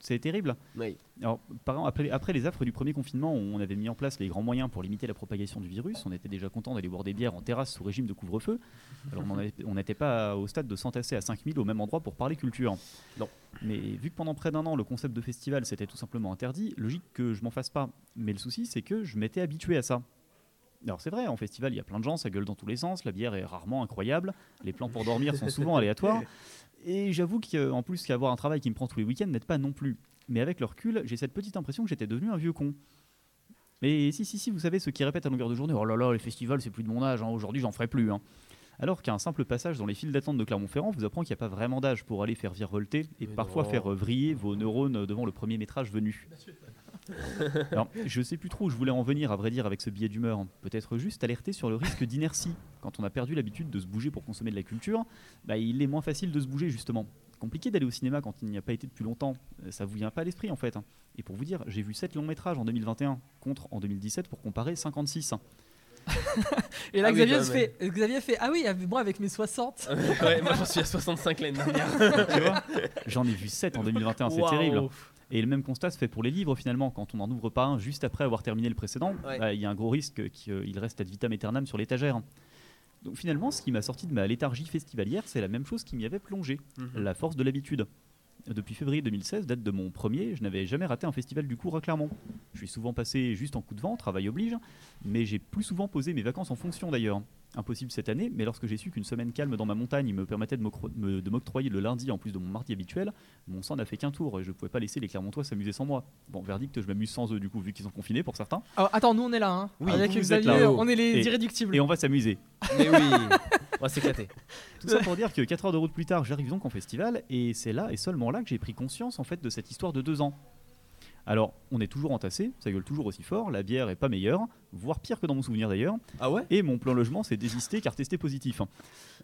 C'est terrible. Oui. Alors, par exemple, après, après les affres du premier confinement, on avait mis en place les grands moyens pour limiter la propagation du virus. On était déjà content d'aller boire des bières en terrasse sous régime de couvre-feu. Alors, on n'était pas au stade de s'entasser à 5000 au même endroit pour parler culture. Non. Mais vu que pendant près d'un an, le concept de festival s'était tout simplement interdit, logique que je m'en fasse pas. Mais le souci, c'est que je m'étais habitué à ça. Alors c'est vrai, en festival, il y a plein de gens, ça gueule dans tous les sens, la bière est rarement incroyable, les plans pour dormir sont souvent aléatoires. Et j'avoue qu'en plus qu'avoir un travail qui me prend tous les week-ends n'aide pas non plus. Mais avec le recul, j'ai cette petite impression que j'étais devenu un vieux con. Mais si, si, si, vous savez, ceux qui répètent à longueur de journée Oh là là, les festivals, c'est plus de mon âge, hein, aujourd'hui j'en ferai plus. hein. Alors qu'un simple passage dans les files d'attente de Clermont-Ferrand vous apprend qu'il n'y a pas vraiment d'âge pour aller faire virevolter et Mais parfois non. faire vriller vos neurones devant le premier métrage venu. Alors, je sais plus trop où je voulais en venir, à vrai dire, avec ce billet d'humeur. Peut-être juste alerter sur le risque d'inertie. Quand on a perdu l'habitude de se bouger pour consommer de la culture, bah, il est moins facile de se bouger, justement. Compliqué d'aller au cinéma quand il n'y a pas été depuis longtemps. Euh, Ça vous vient pas à l'esprit, en fait. hein. Et pour vous dire, j'ai vu 7 longs métrages en 2021, contre en 2017, pour comparer 56. Et là, Ah Xavier, se fait, Xavier fait Ah oui, avec- moi avec mes 60. ouais, moi j'en suis à 65 l'année dernière. Tu vois J'en ai vu 7 en 2021, c'est terrible. Et le même constat se fait pour les livres finalement. Quand on n'en ouvre pas un juste après avoir terminé le précédent, Ouais. bah, il y a un gros risque qu'il reste ad vitam aeternam sur l'étagère. Donc finalement, ce qui m'a sorti de ma léthargie festivalière, c'est la même chose qui m'y avait plongé, Mhm. la force de l'habitude. Depuis février 2016, date de mon premier, je n'avais jamais raté un festival du cours à Clermont. Je suis souvent passé juste en coup de vent, travail oblige, mais j'ai plus souvent posé mes vacances en fonction d'ailleurs. Impossible cette année, mais lorsque j'ai su qu'une semaine calme dans ma montagne me permettait de m'octroyer le lundi en plus de mon mardi habituel, mon sang n'a fait qu'un tour et je pouvais pas laisser les Clermontois s'amuser sans moi. Bon, verdict, je m'amuse sans eux du coup, vu qu'ils sont confinés pour certains. Alors, attends, nous on est là. Hein. Oui, Avec vous êtes Xavier, là. on est les Et- irréductibles. Et on va s'amuser. Mais oui, on va s'éclater. Tout ça pour dire que 4 heures de route plus tard, j'arrive donc en festival et c'est là et seulement là que j'ai pris conscience en fait de cette histoire de deux ans. Alors, on est toujours entassé, ça gueule toujours aussi fort, la bière est pas meilleure, voire pire que dans mon souvenir d'ailleurs, Ah ouais? Et mon plan logement s'est désisté car testé positif.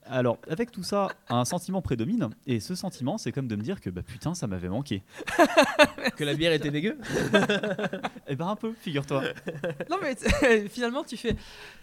Alors, avec tout ça, un sentiment prédomine, et ce sentiment, c'est comme de me dire que bah putain, ça m'avait manqué. Que la bière était dégueu? Eh ben un peu, figure-toi. Non, mais finalement, tu fais.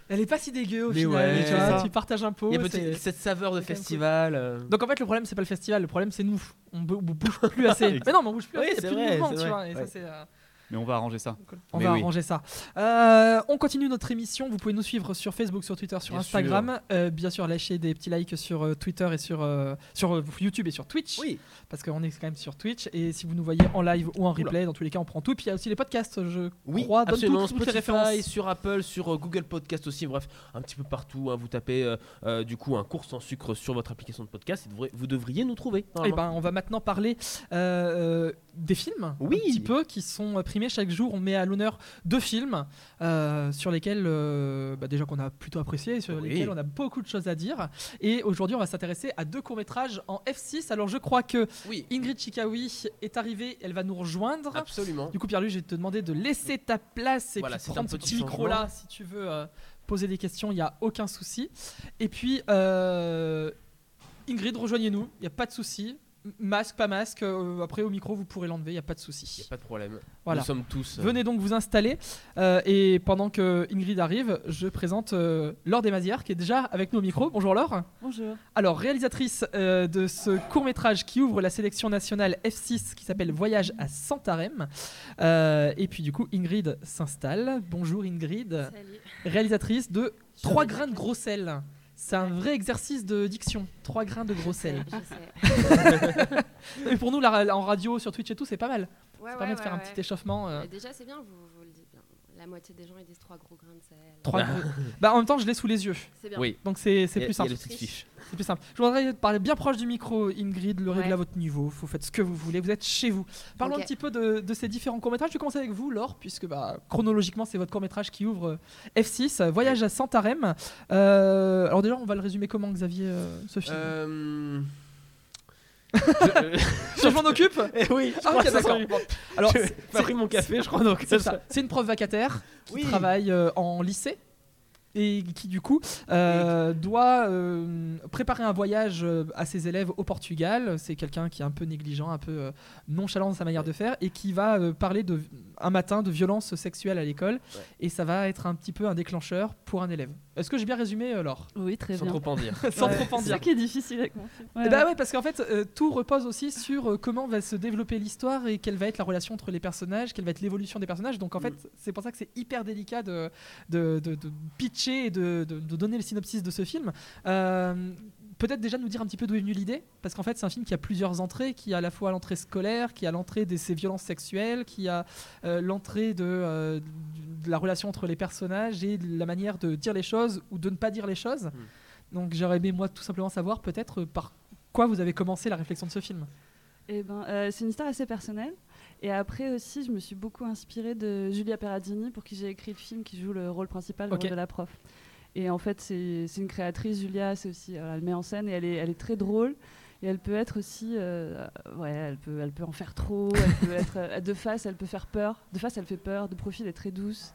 Elle est pas si dégueu au Mais final. ouais, tu, vois, ça. tu partages un pot. Il y a c'est- peut-être cette saveur de festival. euh. Donc en fait, le problème, c'est pas le festival, le problème, c'est nous. On, bou- on bouge plus assez. mais non, mais on bouge plus Oui, assez. c'est plus de mouvement, tu vois. Et ça, c'est. euh, Mais on va arranger ça. On Mais va oui. arranger ça. Euh, on continue notre émission. Vous pouvez nous suivre sur Facebook, sur Twitter, sur Bien Instagram. Euh, bien sûr, lâcher des petits likes sur euh, Twitter et sur, euh, sur euh, YouTube et sur Twitch. Oui, Parce qu'on est quand même sur Twitch. Et si vous nous voyez en live ou en replay, dans tous les cas, on prend tout. Puis il y a aussi les podcasts, je oui, crois. Donne absolument. toutes, toutes les Spotify, références. sur Apple, sur euh, Google Podcast aussi. Bref, un petit peu partout. hein, vous tapez euh, euh, du coup un cours sans sucre sur votre application de podcast. et vous devrez- vous devriez nous trouver. Et normalement. ben, on va maintenant parler euh, euh, des films, Oui. un petit peu, qui sont euh, chaque jour. On met à l'honneur deux films euh, sur lesquels, euh, bah, déjà qu'on a plutôt apprécié, sur Oui. lesquels on a beaucoup de choses à dire. Et aujourd'hui, on va s'intéresser à deux courts métrages en F6. Alors, je crois que oui, Ingrid Chikawi est arrivée, elle va nous rejoindre. absolument. Du coup, Pierre-Louis, je vais te demander de laisser ta place et Voilà, puis prendre ce petit micro-là si tu veux euh, poser des questions, il n'y a aucun souci. Et puis, Ingrid, rejoignez-nous, il n'y a pas de souci. Masque, pas masque, euh, après au micro, vous pourrez l'enlever, il n'y a pas de Il souci. n'y a pas de problème. Voilà. Nous sommes tous. euh, Venez donc vous installer. euh, et pendant que Ingrid arrive, je présente euh, Laure Desmazières qui est déjà avec nous au micro. Bonjour Laure. Bonjour. Alors, réalisatrice euh, de ce court métrage qui ouvre la sélection nationale F6 qui s'appelle Voyage à Santarem. Euh, et puis du coup, Ingrid s'installe. Bonjour Ingrid. Salut. Réalisatrice de Je 3 vais grains de gros sel. C'est un vrai exercice de diction. 3 grains de gros sel. Je sais. Et pour nous, la- en radio, sur Twitch et tout, c'est pas mal. Ouais, ça permet ouais, de faire ouais, un petit échauffement. euh, déjà, c'est bien, vous, vous le dites bien. La moitié des gens, ils disent trois gros grains de sel. trois gros- bah, en même temps, je l'ai sous les yeux, C'est bien. Oui. donc c'est c'est plus il y a simple. le petite fiche. C'est plus simple. Je voudrais parler bien proche du micro, Ingrid, le règle Ouais. à votre niveau. Vous faites ce que vous voulez, vous êtes chez vous. Parlons un petit peu de, de ces différents courts-métrages. Je vais commencer avec vous, Laure, puisque bah, chronologiquement, c'est votre court-métrage qui ouvre euh, F6, euh, Voyage à Santarem. Euh, alors, déjà, on va le résumer comment, Xavier, euh, ce film? Euh... Je m'en occupe Eh oui, je Ah, crois ok, que ça d'accord. Bon. Alors, J'ai pris mon café, je crois donc. C'est une prof vacataire qui Oui. travaille euh, en lycée et qui du coup euh, doit euh, préparer un voyage euh, à ses élèves au Portugal. C'est quelqu'un qui est un peu négligent, un peu euh, nonchalant dans sa manière de faire et qui va euh, parler de, un matin de violence sexuelle à l'école Ouais. et ça va être un petit peu un déclencheur pour un élève. Est-ce que j'ai bien résumé Laure? Oui, très Sans bien. trop en dire. Sans Ouais, trop en C'est dire. ça qui est difficile avec mon film. Ouais, Eh bah ouais. ouais, parce qu'en fait, euh, tout repose aussi sur euh, comment va se développer l'histoire et quelle va être la relation entre les personnages, quelle va être l'évolution des personnages. Donc en Mm. fait, c'est pour ça que c'est hyper délicat de, de, de- de pitcher et de, de- de donner le synopsis de ce film. Euh, Peut-être déjà nous dire un petit peu d'où est venue l'idée, parce qu'en fait c'est un film qui a plusieurs entrées, qui a à la fois l'entrée scolaire, qui a l'entrée de ces violences sexuelles, qui a euh, l'entrée de, euh, de la relation entre les personnages et de la manière de dire les choses ou de ne pas dire les choses. Donc j'aurais aimé moi tout simplement savoir peut-être par quoi vous avez commencé la réflexion de ce film Eh ben, euh, c'est une histoire assez personnelle. Et après aussi, je me suis beaucoup inspirée de Julia Perradini, pour qui j'ai écrit le film, qui joue le rôle principal, le Ok. rôle de la prof. Et en fait, c'est une créatrice, Julia, c'est aussi, voilà, elle met en scène et elle est, elle est très drôle. Et elle peut être aussi, euh, ouais, elle peut, elle peut en faire trop. Elle peut être euh, de face, elle peut faire peur. De face, elle fait peur. De profil, elle est très douce.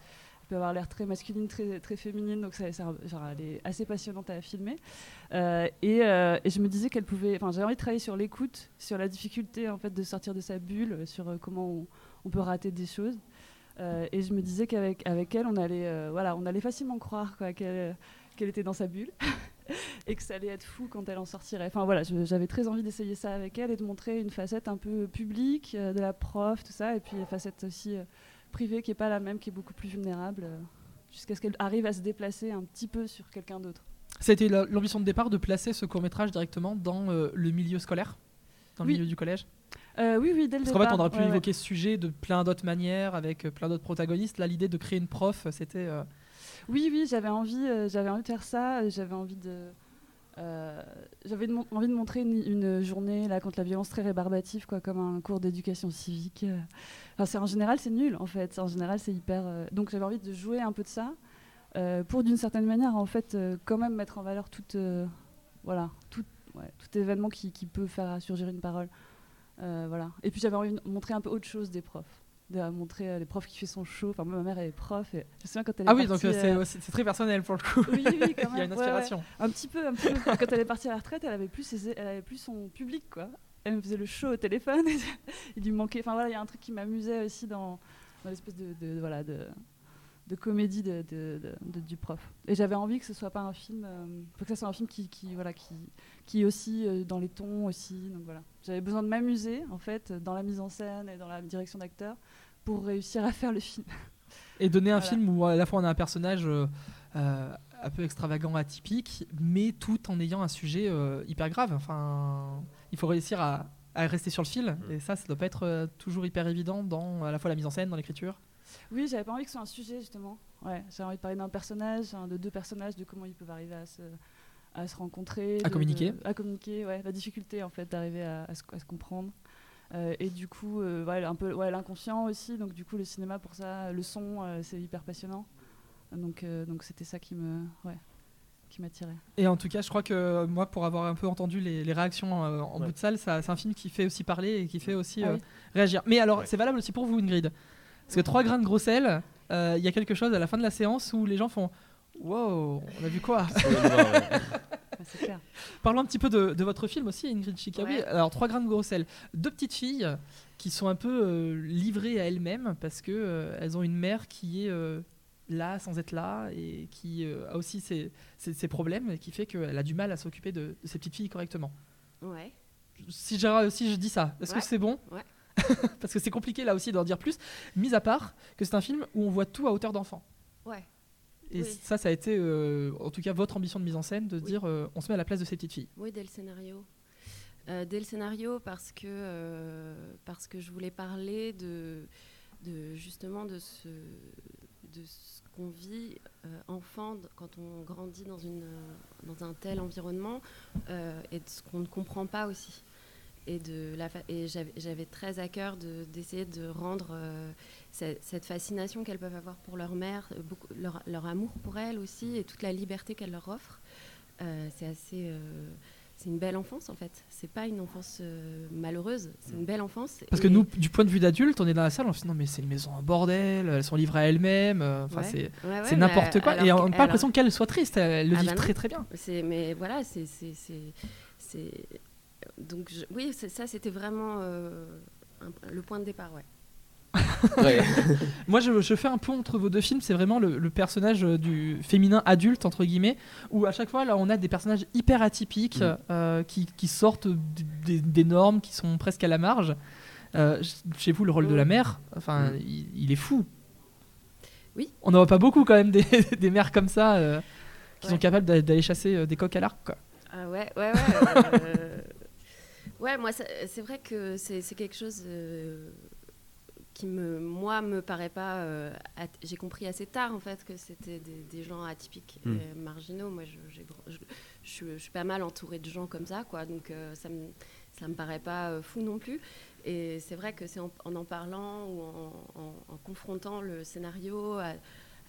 Peut avoir l'air très masculine, très, très féminine. Donc, ça, ça- genre, elle est assez passionnante à filmer. Euh, et, euh, et je me disais qu'elle pouvait. Enfin, j'avais envie de travailler sur l'écoute, sur la difficulté en fait de sortir de sa bulle, sur euh, comment on, on peut rater des choses. Euh, et je me disais qu'avec avec elle, on allait, euh, voilà, on allait facilement croire quoi, qu'elle qu'elle était dans sa bulle et que ça allait être fou quand elle en sortirait. Enfin voilà, j'avais très envie d'essayer ça avec elle et de montrer une facette un peu publique euh, de la prof, tout ça, et puis une facette aussi euh, privée qui est pas la même, qui est beaucoup plus vulnérable, euh, jusqu'à ce qu'elle arrive à se déplacer un petit peu sur quelqu'un d'autre. C'était la- l'ambition de départ de placer ce court métrage directement dans euh, le milieu scolaire, dans le Oui. milieu du collège? Euh, oui, oui, dès le Parce qu'en fait, on aurait pu ouais, ouais. évoquer ce sujet de plein d'autres manières, avec plein d'autres protagonistes. Là, l'idée de créer une prof, c'était. euh, Oui, oui, j'avais envie, j'avais envie de faire ça. J'avais envie de, euh, j'avais envie de montrer une, journée là contre la violence très rébarbative, quoi, comme un cours d'éducation civique. euh. Enfin, c'est en général, c'est nul, en fait. En général, c'est hyper. euh, Donc, j'avais envie de jouer un peu de ça pour, d'une certaine manière, en fait, quand même mettre en valeur toute, voilà, tout, événement qui, qui peut faire surgir une parole. Voilà. Et puis, j'avais envie de montrer un peu autre chose des profs. De montrer euh, les profs qui fait son show. Enfin, moi, ma mère elle est prof. Et je me souviens quand elle est Ah oui, donc partie, euh, c'est euh, c'est très personnel pour le coup. oui, oui, quand Il y a même, une ouais, ouais. inspiration. Un petit peu, un petit peu. Quand elle est partie à la retraite, elle avait plus, ses- elle avait plus son public, quoi. Elle me faisait le show au téléphone. il lui manquait. Enfin voilà, il y a un truc qui m'amusait aussi dans, dans l'espèce de, de- voilà de, de comédie de, de- de- de- du prof. Et j'avais envie que ce soit pas un film, euh, faut que ça soit un film qui, qui voilà qui qui est aussi euh, dans les tons aussi. Donc voilà, j'avais besoin de m'amuser en fait dans la mise en scène et dans la direction d'acteur pour réussir à faire le film. Et donner un Voilà. film où à la fois on a un personnage euh, euh, un peu extravagant, atypique, mais tout en ayant un sujet euh, hyper grave. Enfin, il faut réussir à, à rester sur le fil, Mm. et ça, ça doit pas être euh, toujours hyper évident dans à la fois la mise en scène, dans l'écriture. Oui, j'avais pas envie que ce soit un sujet justement. Ouais, j'avais envie de parler d'un personnage, hein, de deux personnages, de comment ils peuvent arriver à se, à se rencontrer, À de- communiquer. de- à communiquer, ouais, la difficulté en fait d'arriver à, à se, à se comprendre. Euh, et du coup, euh, ouais, un peu, ouais, l'inconscient aussi. Donc du coup, le cinéma pour ça, le son, euh, c'est hyper passionnant. Donc, euh, donc c'était ça qui me, ouais, qui m'attirait. Et en tout cas, je crois que moi, pour avoir un peu entendu les, les réactions euh, en Ouais. bout de salle, c'est un film qui fait aussi parler et qui fait aussi Ah euh, oui. réagir. Mais alors, Ouais. c'est valable aussi pour vous, Ingrid? Parce que trois grains de gros sel, euh, il y a quelque chose à la fin de la séance où les gens font Wow, on a vu quoi Ouais, c'est clair. Parlons un petit peu de, de votre film aussi, Ingrid Chikawi. Ouais. Alors, trois grains de gros sel. Deux petites filles qui sont un peu euh, livrées à elles-mêmes parce que euh, elles ont une mère qui est euh, là sans être là et qui euh, a aussi ses, ses- ses problèmes et qui fait qu'elle a du mal à s'occuper de, de ses petites filles correctement. Ouais. Si, j'ai- si je dis ça, est-ce que c'est bon? Ouais. Parce que c'est compliqué là aussi d'en dire plus, mis à part que c'est un film où on voit tout à hauteur d'enfant. Ouais. Et Oui. ça, ça a été euh, en tout cas votre ambition de mise en scène de Oui. dire euh, on se met à la place de ces petites filles. Oui, dès le scénario. Euh, dès le scénario, parce que, parce que je voulais parler de, de justement de ce, de ce qu'on vit enfant quand on grandit dans, une, dans un tel environnement et de ce qu'on ne comprend pas aussi et, de la et j'avais très à cœur d'essayer de, rendre euh, cette, fascination qu'elles peuvent avoir pour leur mère, euh, beaucoup, leur, leur, amour pour elle aussi et toute la liberté qu'elle leur offre. Euh, c'est assez. c'est une belle enfance en fait. C'est pas une enfance malheureuse, c'est une belle enfance. Parce que nous, du point de vue d'adulte, on est dans la salle, on se dit non mais c'est une maison en bordel, elles sont livrées à elles-mêmes, enfin c'est n'importe quoi. Et on n'a pas l'impression qu'elles soient tristes, elles le ah vivent bah très très bien. Mais voilà, c'est donc oui, ça c'était vraiment euh, le point de départ, ouais. Moi, je, fais un pont entre vos deux films. C'est vraiment le, personnage euh, du féminin adulte, entre guillemets, où à chaque fois, là, on a des personnages hyper atypiques mm. euh, qui, sortent des, normes, qui sont presque à la marge. chez vous, le rôle de la mère, enfin, mm. il, est fou. Oui. On n'en voit pas beaucoup, quand même, des, des mères comme ça qui sont capables d'aller chasser des coques à l'arc. Ah ouais, ouais, ouais. Ouais, moi, c'est vrai que c'est quelque chose euh, qui, me, moi, me paraît pas. Euh, j'ai compris assez tard, en fait, que c'était des, gens atypiques hmm. et marginaux. Moi, je, je, suis pas mal entourée de gens comme ça, quoi. Donc, euh, ça me, ça me paraît pas fou non plus. Et c'est vrai que c'est en, en, parlant ou en, confrontant le scénario à,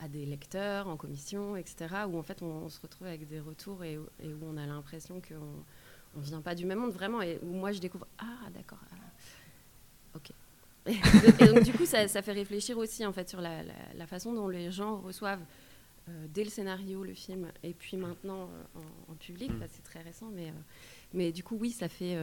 des lecteurs en commission, etc., où en fait on, se retrouve avec des retours et, et où on a l'impression qu'on on vient pas du même monde vraiment et où moi je découvre ah d'accord ah, ok et donc du coup ça, fait réfléchir aussi en fait sur la, façon dont les gens reçoivent euh, dès le scénario le film et puis maintenant euh, en, public mm. c'est très récent mais euh, mais du coup oui ça fait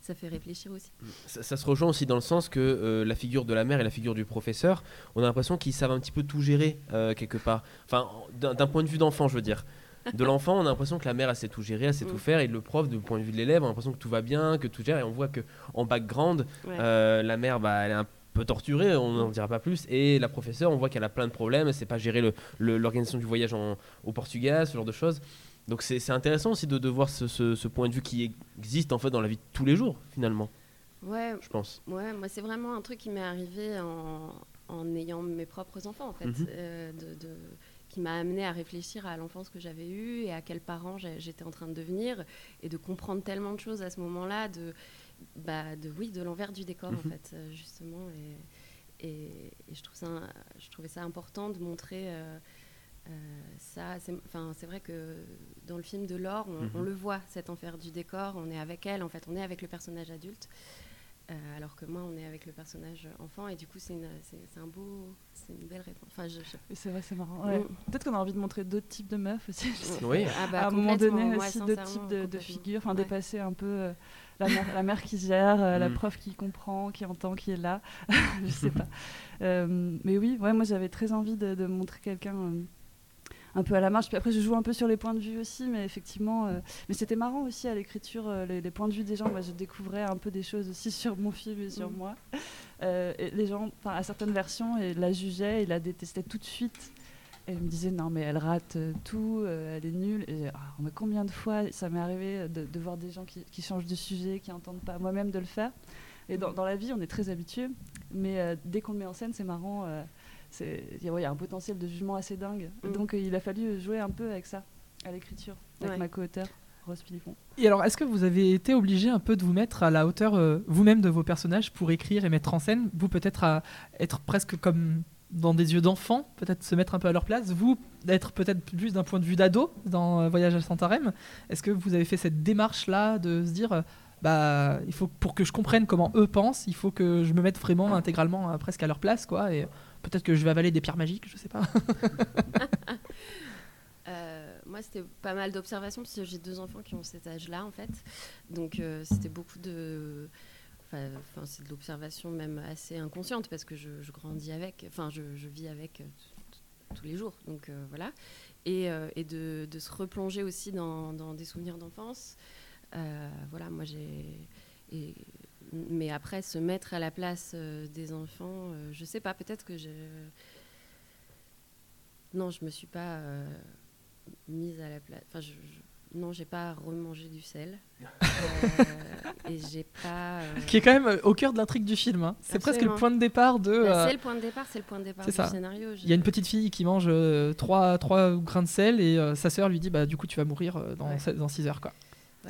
ça fait réfléchir aussi. Ça, se rejoint aussi dans le sens que la figure de la mère et la figure du professeur, on a l'impression qu'ils savent un petit peu tout gérer quelque part. Enfin, d'un point de vue d'enfant, je veux dire de l'enfant, on a l'impression que la mère, elle sait tout gérer, elle sait tout mm. faire, et le prof, du point de vue de l'élève, on a l'impression que tout va bien, que tout gère, et on voit que en background, euh, la mère, bah, elle est un peu torturée, on n'en dira pas plus, et la professeure, on voit qu'elle a plein de problèmes, elle sait pas gérer l'organisation du voyage au Portugal, ce genre de choses. Donc c'est intéressant aussi de, voir ce, point de vue qui existe en fait dans la vie de tous les jours, finalement. Ouais, je pense. Ouais, moi c'est vraiment un truc qui m'est arrivé en, ayant mes propres enfants, en fait. Mhm. Euh, de qui m'a amené à réfléchir à l'enfance que j'avais eue et à quels parents j'étais en train de devenir et de comprendre tellement de choses à ce moment-là de, bah, de oui de l'envers du décor en mhm. fait euh, justement et, et, je trouve ça je trouvais ça important de montrer euh, euh, ça enfin c'est vrai que dans le film de Laure on, on, mhm. le voit cet enfer du décor on est avec elle en fait on est avec le personnage adulte euh, alors que moi, on est avec le personnage enfant, et du coup, c'est un beau, c'est une belle réponse. Enfin, C'est vrai, c'est marrant. Mm. Peut-être qu'on a envie de montrer d'autres types de meufs aussi. Oui. Ah bah, à un moment donné aussi d'autres types de, figures, enfin dépasser un peu euh, la, mère, la, mère, qui gère, euh, la mm. prof qui comprend, qui entend, qui est là. je sais pas. mais oui, ouais, moi j'avais très envie de, de montrer quelqu'un un peu à la marge. Puis après, je joue un peu sur les points de vue aussi, mais effectivement, euh, mais c'était marrant aussi à l'écriture, euh, les, points de vue des gens. Moi, je découvrais un peu des choses aussi sur mon film et sur mm. moi. Euh, et les gens, à certaines versions, et la jugeaient, et la détestaient tout de suite. Et me disaient non, mais elle rate tout, elle est nulle. Et ah, mais combien de fois ça m'est arrivé de, voir des gens qui, changent de sujet, qui n'entendent pas moi-même de le faire. Et dans, dans, la vie, on est très habitué, mais dès qu'on le met en scène, c'est marrant il y, a un potentiel de jugement assez dingue. Mm. Donc euh, il a fallu jouer un peu avec ça, à l'écriture, avec ma co-auteure. Rose Philippon. Et alors, est-ce que vous avez été obligé un peu de vous mettre à la hauteur euh, vous-même de vos personnages pour écrire et mettre en scène? Vous, peut-être à être presque comme dans des yeux d'enfant, peut-être se mettre un peu à leur place? Vous, d'être peut-être plus d'un point de vue d'ado dans euh, Voyage à Santarem? Est-ce que vous avez fait cette démarche-là de se dire, bah, il faut pour que je comprenne comment eux pensent, il faut que je me mette vraiment intégralement presque à leur place, quoi. Et Peut-être que je vais avaler des pierres magiques, je sais pas. Euh, moi, c'était pas mal d'observations parce que j'ai deux enfants qui ont cet âge-là, en fait. Donc, euh, c'était beaucoup de. Enfin, c'est de l'observation même assez inconsciente parce que je, grandis avec, enfin, je, vis avec euh, tous les jours. Donc, voilà. Et, de, se replonger aussi dans des souvenirs d'enfance. voilà, moi, j'ai mais après, se mettre à la place euh, des enfants, euh, je sais pas, peut-être que je. Non, je me suis pas euh, mise à la place. Enfin, je, non, j'ai pas remangé du sel. Euh, et j'ai pas. euh, Qui est quand même au cœur de l'intrigue du film. hein. C'est presque le point de départ de. bah, euh, c'est le point de départ, c'est le point de départ du ça. scénario. Il y a une petite fille qui mange 3, grains de sel et euh, sa sœur lui dit bah du coup tu vas mourir euh, dans, Ouais. dans 6 heures quoi.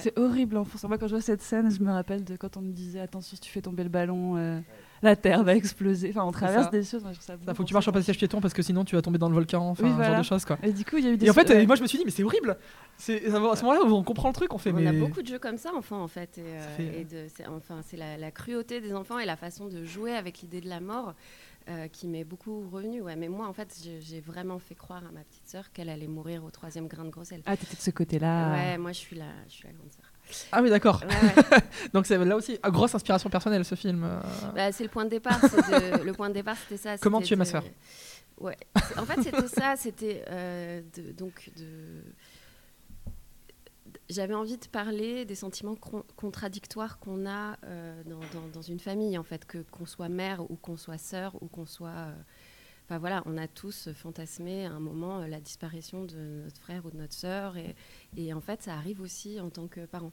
C'est horrible en France. Moi, quand je vois cette scène, je me rappelle de quand on me disait attention, si tu fais tomber le ballon, euh, la terre va exploser. Enfin, on traverse ça. des choses. Moi, je ça Ça, faut que tu marches en passage piéton parce que sinon tu vas tomber dans le volcan, enfin Oui, ce genre de choses quoi. Et du coup, il y a eu des. Et en fait, ouais. moi je me suis dit mais c'est horrible. C'est à ce moment-là on comprend le truc, on fait On mais a beaucoup de jeux comme ça, enfants, en fait. Et, euh, fait- et de- c'est, enfin, c'est la, la cruauté des enfants et la façon de jouer avec l'idée de la mort euh, qui m'est beaucoup revenue. Ouais. Mais moi, en fait, j'ai, vraiment fait croire à ma petite sœur qu'elle allait mourir au troisième grain de grosselle. Ah, t'étais de ce côté-là. Ouais, moi, je suis la, je suis la grande sœur. Ah oui d'accord. Ouais, ouais. Donc c'est là aussi ah, grosse inspiration personnelle ce film. euh. Bah, c'est le point de départ. de- le point de départ, c'était ça. Comment tu es ma de- sœur? Ouais. En fait, c'était ça. C'était euh, donc de. J'avais envie de parler des sentiments con- contradictoires qu'on a euh, dans, une famille, en fait, que qu'on soit mère ou qu'on soit sœur ou qu'on soit. euh, Enfin voilà, on a tous fantasmé à un moment euh, la disparition de notre frère ou de notre sœur, et, en fait, ça arrive aussi en tant que parent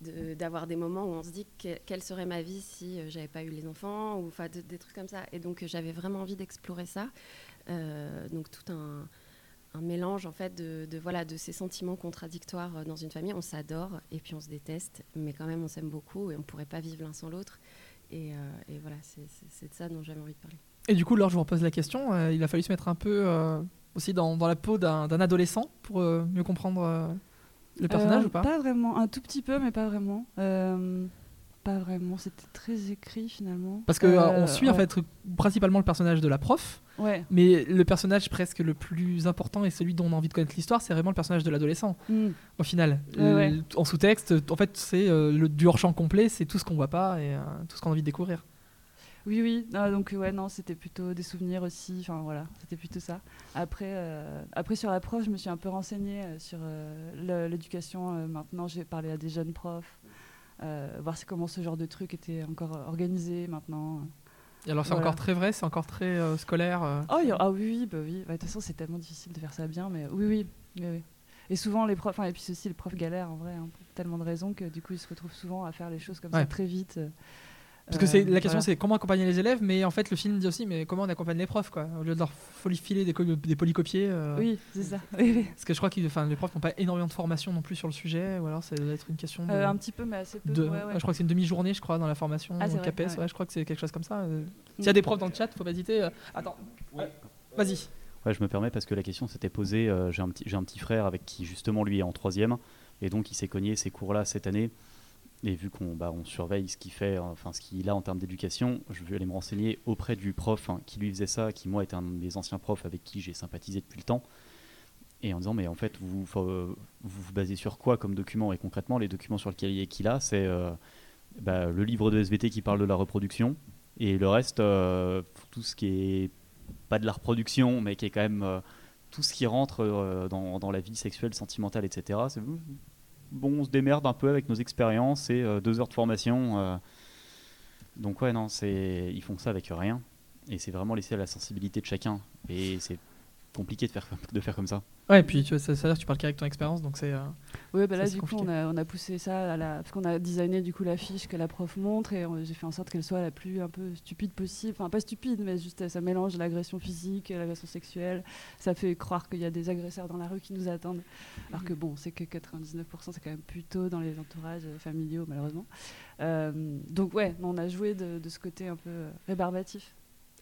d'avoir des moments où on se dit que- quelle serait ma vie si j'avais pas eu les enfants ou des trucs comme ça et donc j'avais vraiment envie d'explorer ça donc tout un, un mélange en fait de, de, voilà de ces sentiments contradictoires euh, dans une famille. On s'adore et puis on se déteste mais quand même on s'aime beaucoup et on pourrait pas vivre l'un sans l'autre. Et, euh, et voilà c'est- de ça dont j'avais envie de parler. Et du coup, alors je vous repose la question, euh, il a fallu se mettre un peu euh, aussi dans, dans la peau d'un adolescent pour euh, mieux comprendre euh, le personnage Euh, ou pas? Pas vraiment, un tout petit peu, mais pas vraiment. Euh, pas vraiment, c'était très écrit finalement. Parce que euh, Euh, on suit en fait principalement le personnage de la prof, Ouais. mais le personnage presque le plus important et celui dont on a envie de connaître l'histoire, c'est vraiment le personnage de l'adolescent Mm. au final. Ouais. Euh, En sous-texte, en fait, c'est euh, le du hors champ complet, c'est tout ce qu'on voit pas et euh, tout ce qu'on a envie de découvrir. Oui, oui. Ah, donc ouais, non, c'était plutôt des souvenirs aussi. Enfin voilà, c'était plutôt ça. Après, euh, après sur la prof, je me suis un peu renseignée euh, sur euh, l'éducation. euh, maintenant, j'ai parlé à des jeunes profs, euh, voir c'est comment ce genre de truc était encore euh, organisé maintenant. Et alors c'est Voilà. encore très vrai, c'est encore très euh, scolaire. euh. Oh, a- ah oui, bah oui. Bah, De toute façon, c'est tellement difficile de faire ça bien, mais oui, oui. oui, oui. Et souvent, les profs, enfin, et puis aussi, les profs galèrent en vrai, hein, pour tellement de raisons que du coup, ils se retrouvent souvent à faire les choses comme Ouais. ça très vite. Parce que c'est euh, la question, voilà. c'est comment accompagner les élèves, mais en fait le film dit aussi, mais comment on accompagne les profs quoi, au lieu de leur filer des, des polycopiés. euh, Oui, c'est ça. Oui, oui. Parce que je crois que enfin, les profs n'ont pas énormément de formation non plus sur le sujet, ou alors ça doit être une question de. Euh, un petit peu, mais assez peu. de- ouais, ouais. Je crois que c'est une demi-journée, je crois, dans la formation Ah, c'est au CAPES. ouais. ouais, je crois que c'est quelque chose comme ça. euh. S'il y a des profs dans le chat, faut pas hésiter. Attends, Ouais. vas-y. Ouais, je me permets parce que la question s'était posée. j'ai un petit, j'ai un petit frère avec qui justement lui est en troisième et donc il s'est cogné ces cours-là cette année. Et vu qu'on bah, surveille ce qu'il fait, enfin ce qu'il a en termes d'éducation, je vais aller me renseigner auprès du prof hein, qui lui faisait ça, qui moi était un de mes anciens profs avec qui j'ai sympathisé depuis le temps. Et en disant mais en fait vous vous, basez sur quoi comme document? Et concrètement les documents sur lesquels qu'il a, c'est euh, bah, le livre de SVT qui parle de la reproduction et le reste euh, tout ce qui est pas de la reproduction, mais qui est quand même euh, tout ce qui rentre dans, dans la vie sexuelle, sentimentale, etc. Bon, on se démerde un peu avec nos expériences et euh, deux heures de formation. euh. donc ouais, non, c'est ils font ça avec rien, et c'est vraiment laissé à la sensibilité de chacun. Et c'est compliqué de faire de faire comme ça. Ouais, et puis tu, ça, ça, tu parles qu'avec ton expérience, donc c'est. euh, Oui, bah là, du coup, on a, on a poussé ça, à la... parce qu'on a designé du coup la fiche que la prof montre et j'ai fait en sorte qu'elle soit la plus un peu stupide possible. Enfin, pas stupide, mais juste ça mélange l'agression physique, l'agression sexuelle. Ça fait croire qu'il y a des agresseurs dans la rue qui nous attendent. Alors que bon, c'est que 99%, c'est quand même plutôt dans les entourages euh, familiaux, malheureusement. Euh, donc, ouais, on a joué de, de ce côté un peu rébarbatif.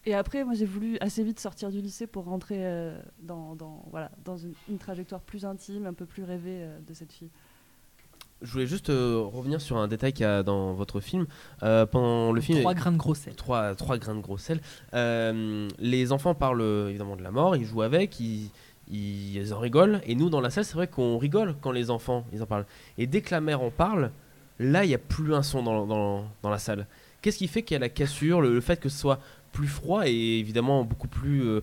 Et après, moi, j'ai voulu assez vite sortir du lycée pour rentrer euh, dans, dans, voilà, dans une, une trajectoire plus intime, un peu plus rêvée euh, de cette fille. Je voulais juste euh, revenir sur un détail qu'il y a dans votre film. Euh, pendant le film, Trois grains de gros sel. trois, trois grains de gros sel. Euh, les enfants parlent évidemment de la mort, ils jouent avec, ils, ils en rigolent. Et nous, dans la salle, c'est vrai qu'on rigole quand les enfants ils en parlent. Et dès que la mère en parle, là, il n'y a plus un son dans, dans, dans la salle. Qu'est-ce qui fait qu'il y a la cassure, le, le fait que ce soit plus froid et évidemment beaucoup plus, euh,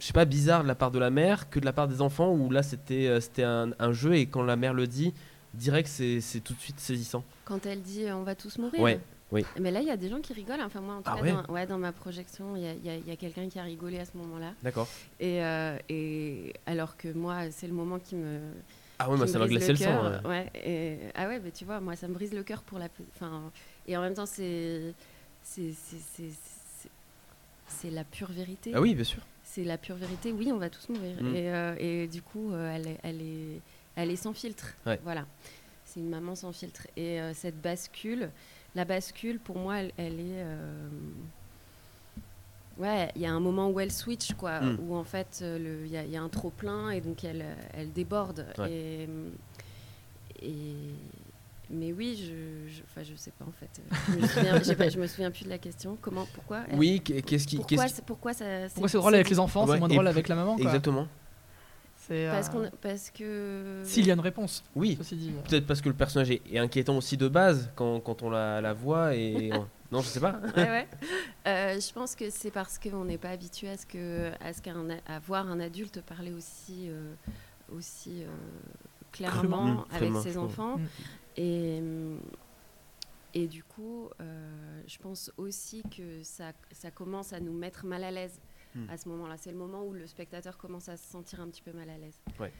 je sais pas, bizarre de la part de la mère que de la part des enfants où là c'était euh, c'était un, un jeu et quand la mère le dit, direct c'est c'est tout de suite saisissant. quand elle dit euh, on va tous mourir Ouais, oui. mais là il y a des gens qui rigolent enfin moi en tout Ah cas ouais dans, ouais, dans ma projection il y a, a- a quelqu'un qui a rigolé à ce moment là D'accord. et, euh, et alors que moi c'est le moment qui me Ah ouais, moi qui ça m'a glacé le sang. cœur. ouais. Ouais, et- ah ouais, mais tu vois, moi ça me brise le cœur pour la. Enfin, et en même temps, c'est. C'est c'est- la pure vérité. Ah oui, bien sûr. C'est la pure vérité. Oui, on va tous mourir. Mm. Et, euh, et du coup, euh, elle, est, elle, est, elle est sans filtre. Ouais. Voilà. C'est une maman sans filtre. Et euh, cette bascule, la bascule, pour moi, elle, elle est. euh, Ouais, il y a un moment où elle switch, quoi, Mm. où en fait, il y, a- il y a un trop plein et donc elle, elle déborde. Ouais. Et, et, mais oui, je, je, enfin, je sais pas en fait. Je me souviens, j'ai pas- je me souviens plus de la question. Comment, pourquoi elle- Oui, qu'est- qu'est-ce qui. Pourquoi, qui- pourquoi ça Pourquoi c'est drôle avec les enfants, Ouais, c'est moins drôle avec la maman quoi. Exactement. Parce, euh, qu'on, parce que. S'il y a une réponse, Oui. dit. Peut-être parce que le personnage est, est inquiétant aussi de base quand, quand on la, la voit et. non, je sais pas. Ouais, ouais. Euh, je pense que c'est parce qu'on n'est pas habitué à ce que à ce qu'un a- à voir un adulte parler aussi euh, aussi euh, clairement. Mmh, avec crûment, ses enfants Mm. Et hum, et du coup euh, je pense aussi que ça ça commence à nous mettre mal à l'aise Mm. à ce moment-là c'est le moment où le spectateur commence à se sentir un petit peu mal à l'aise Ouais.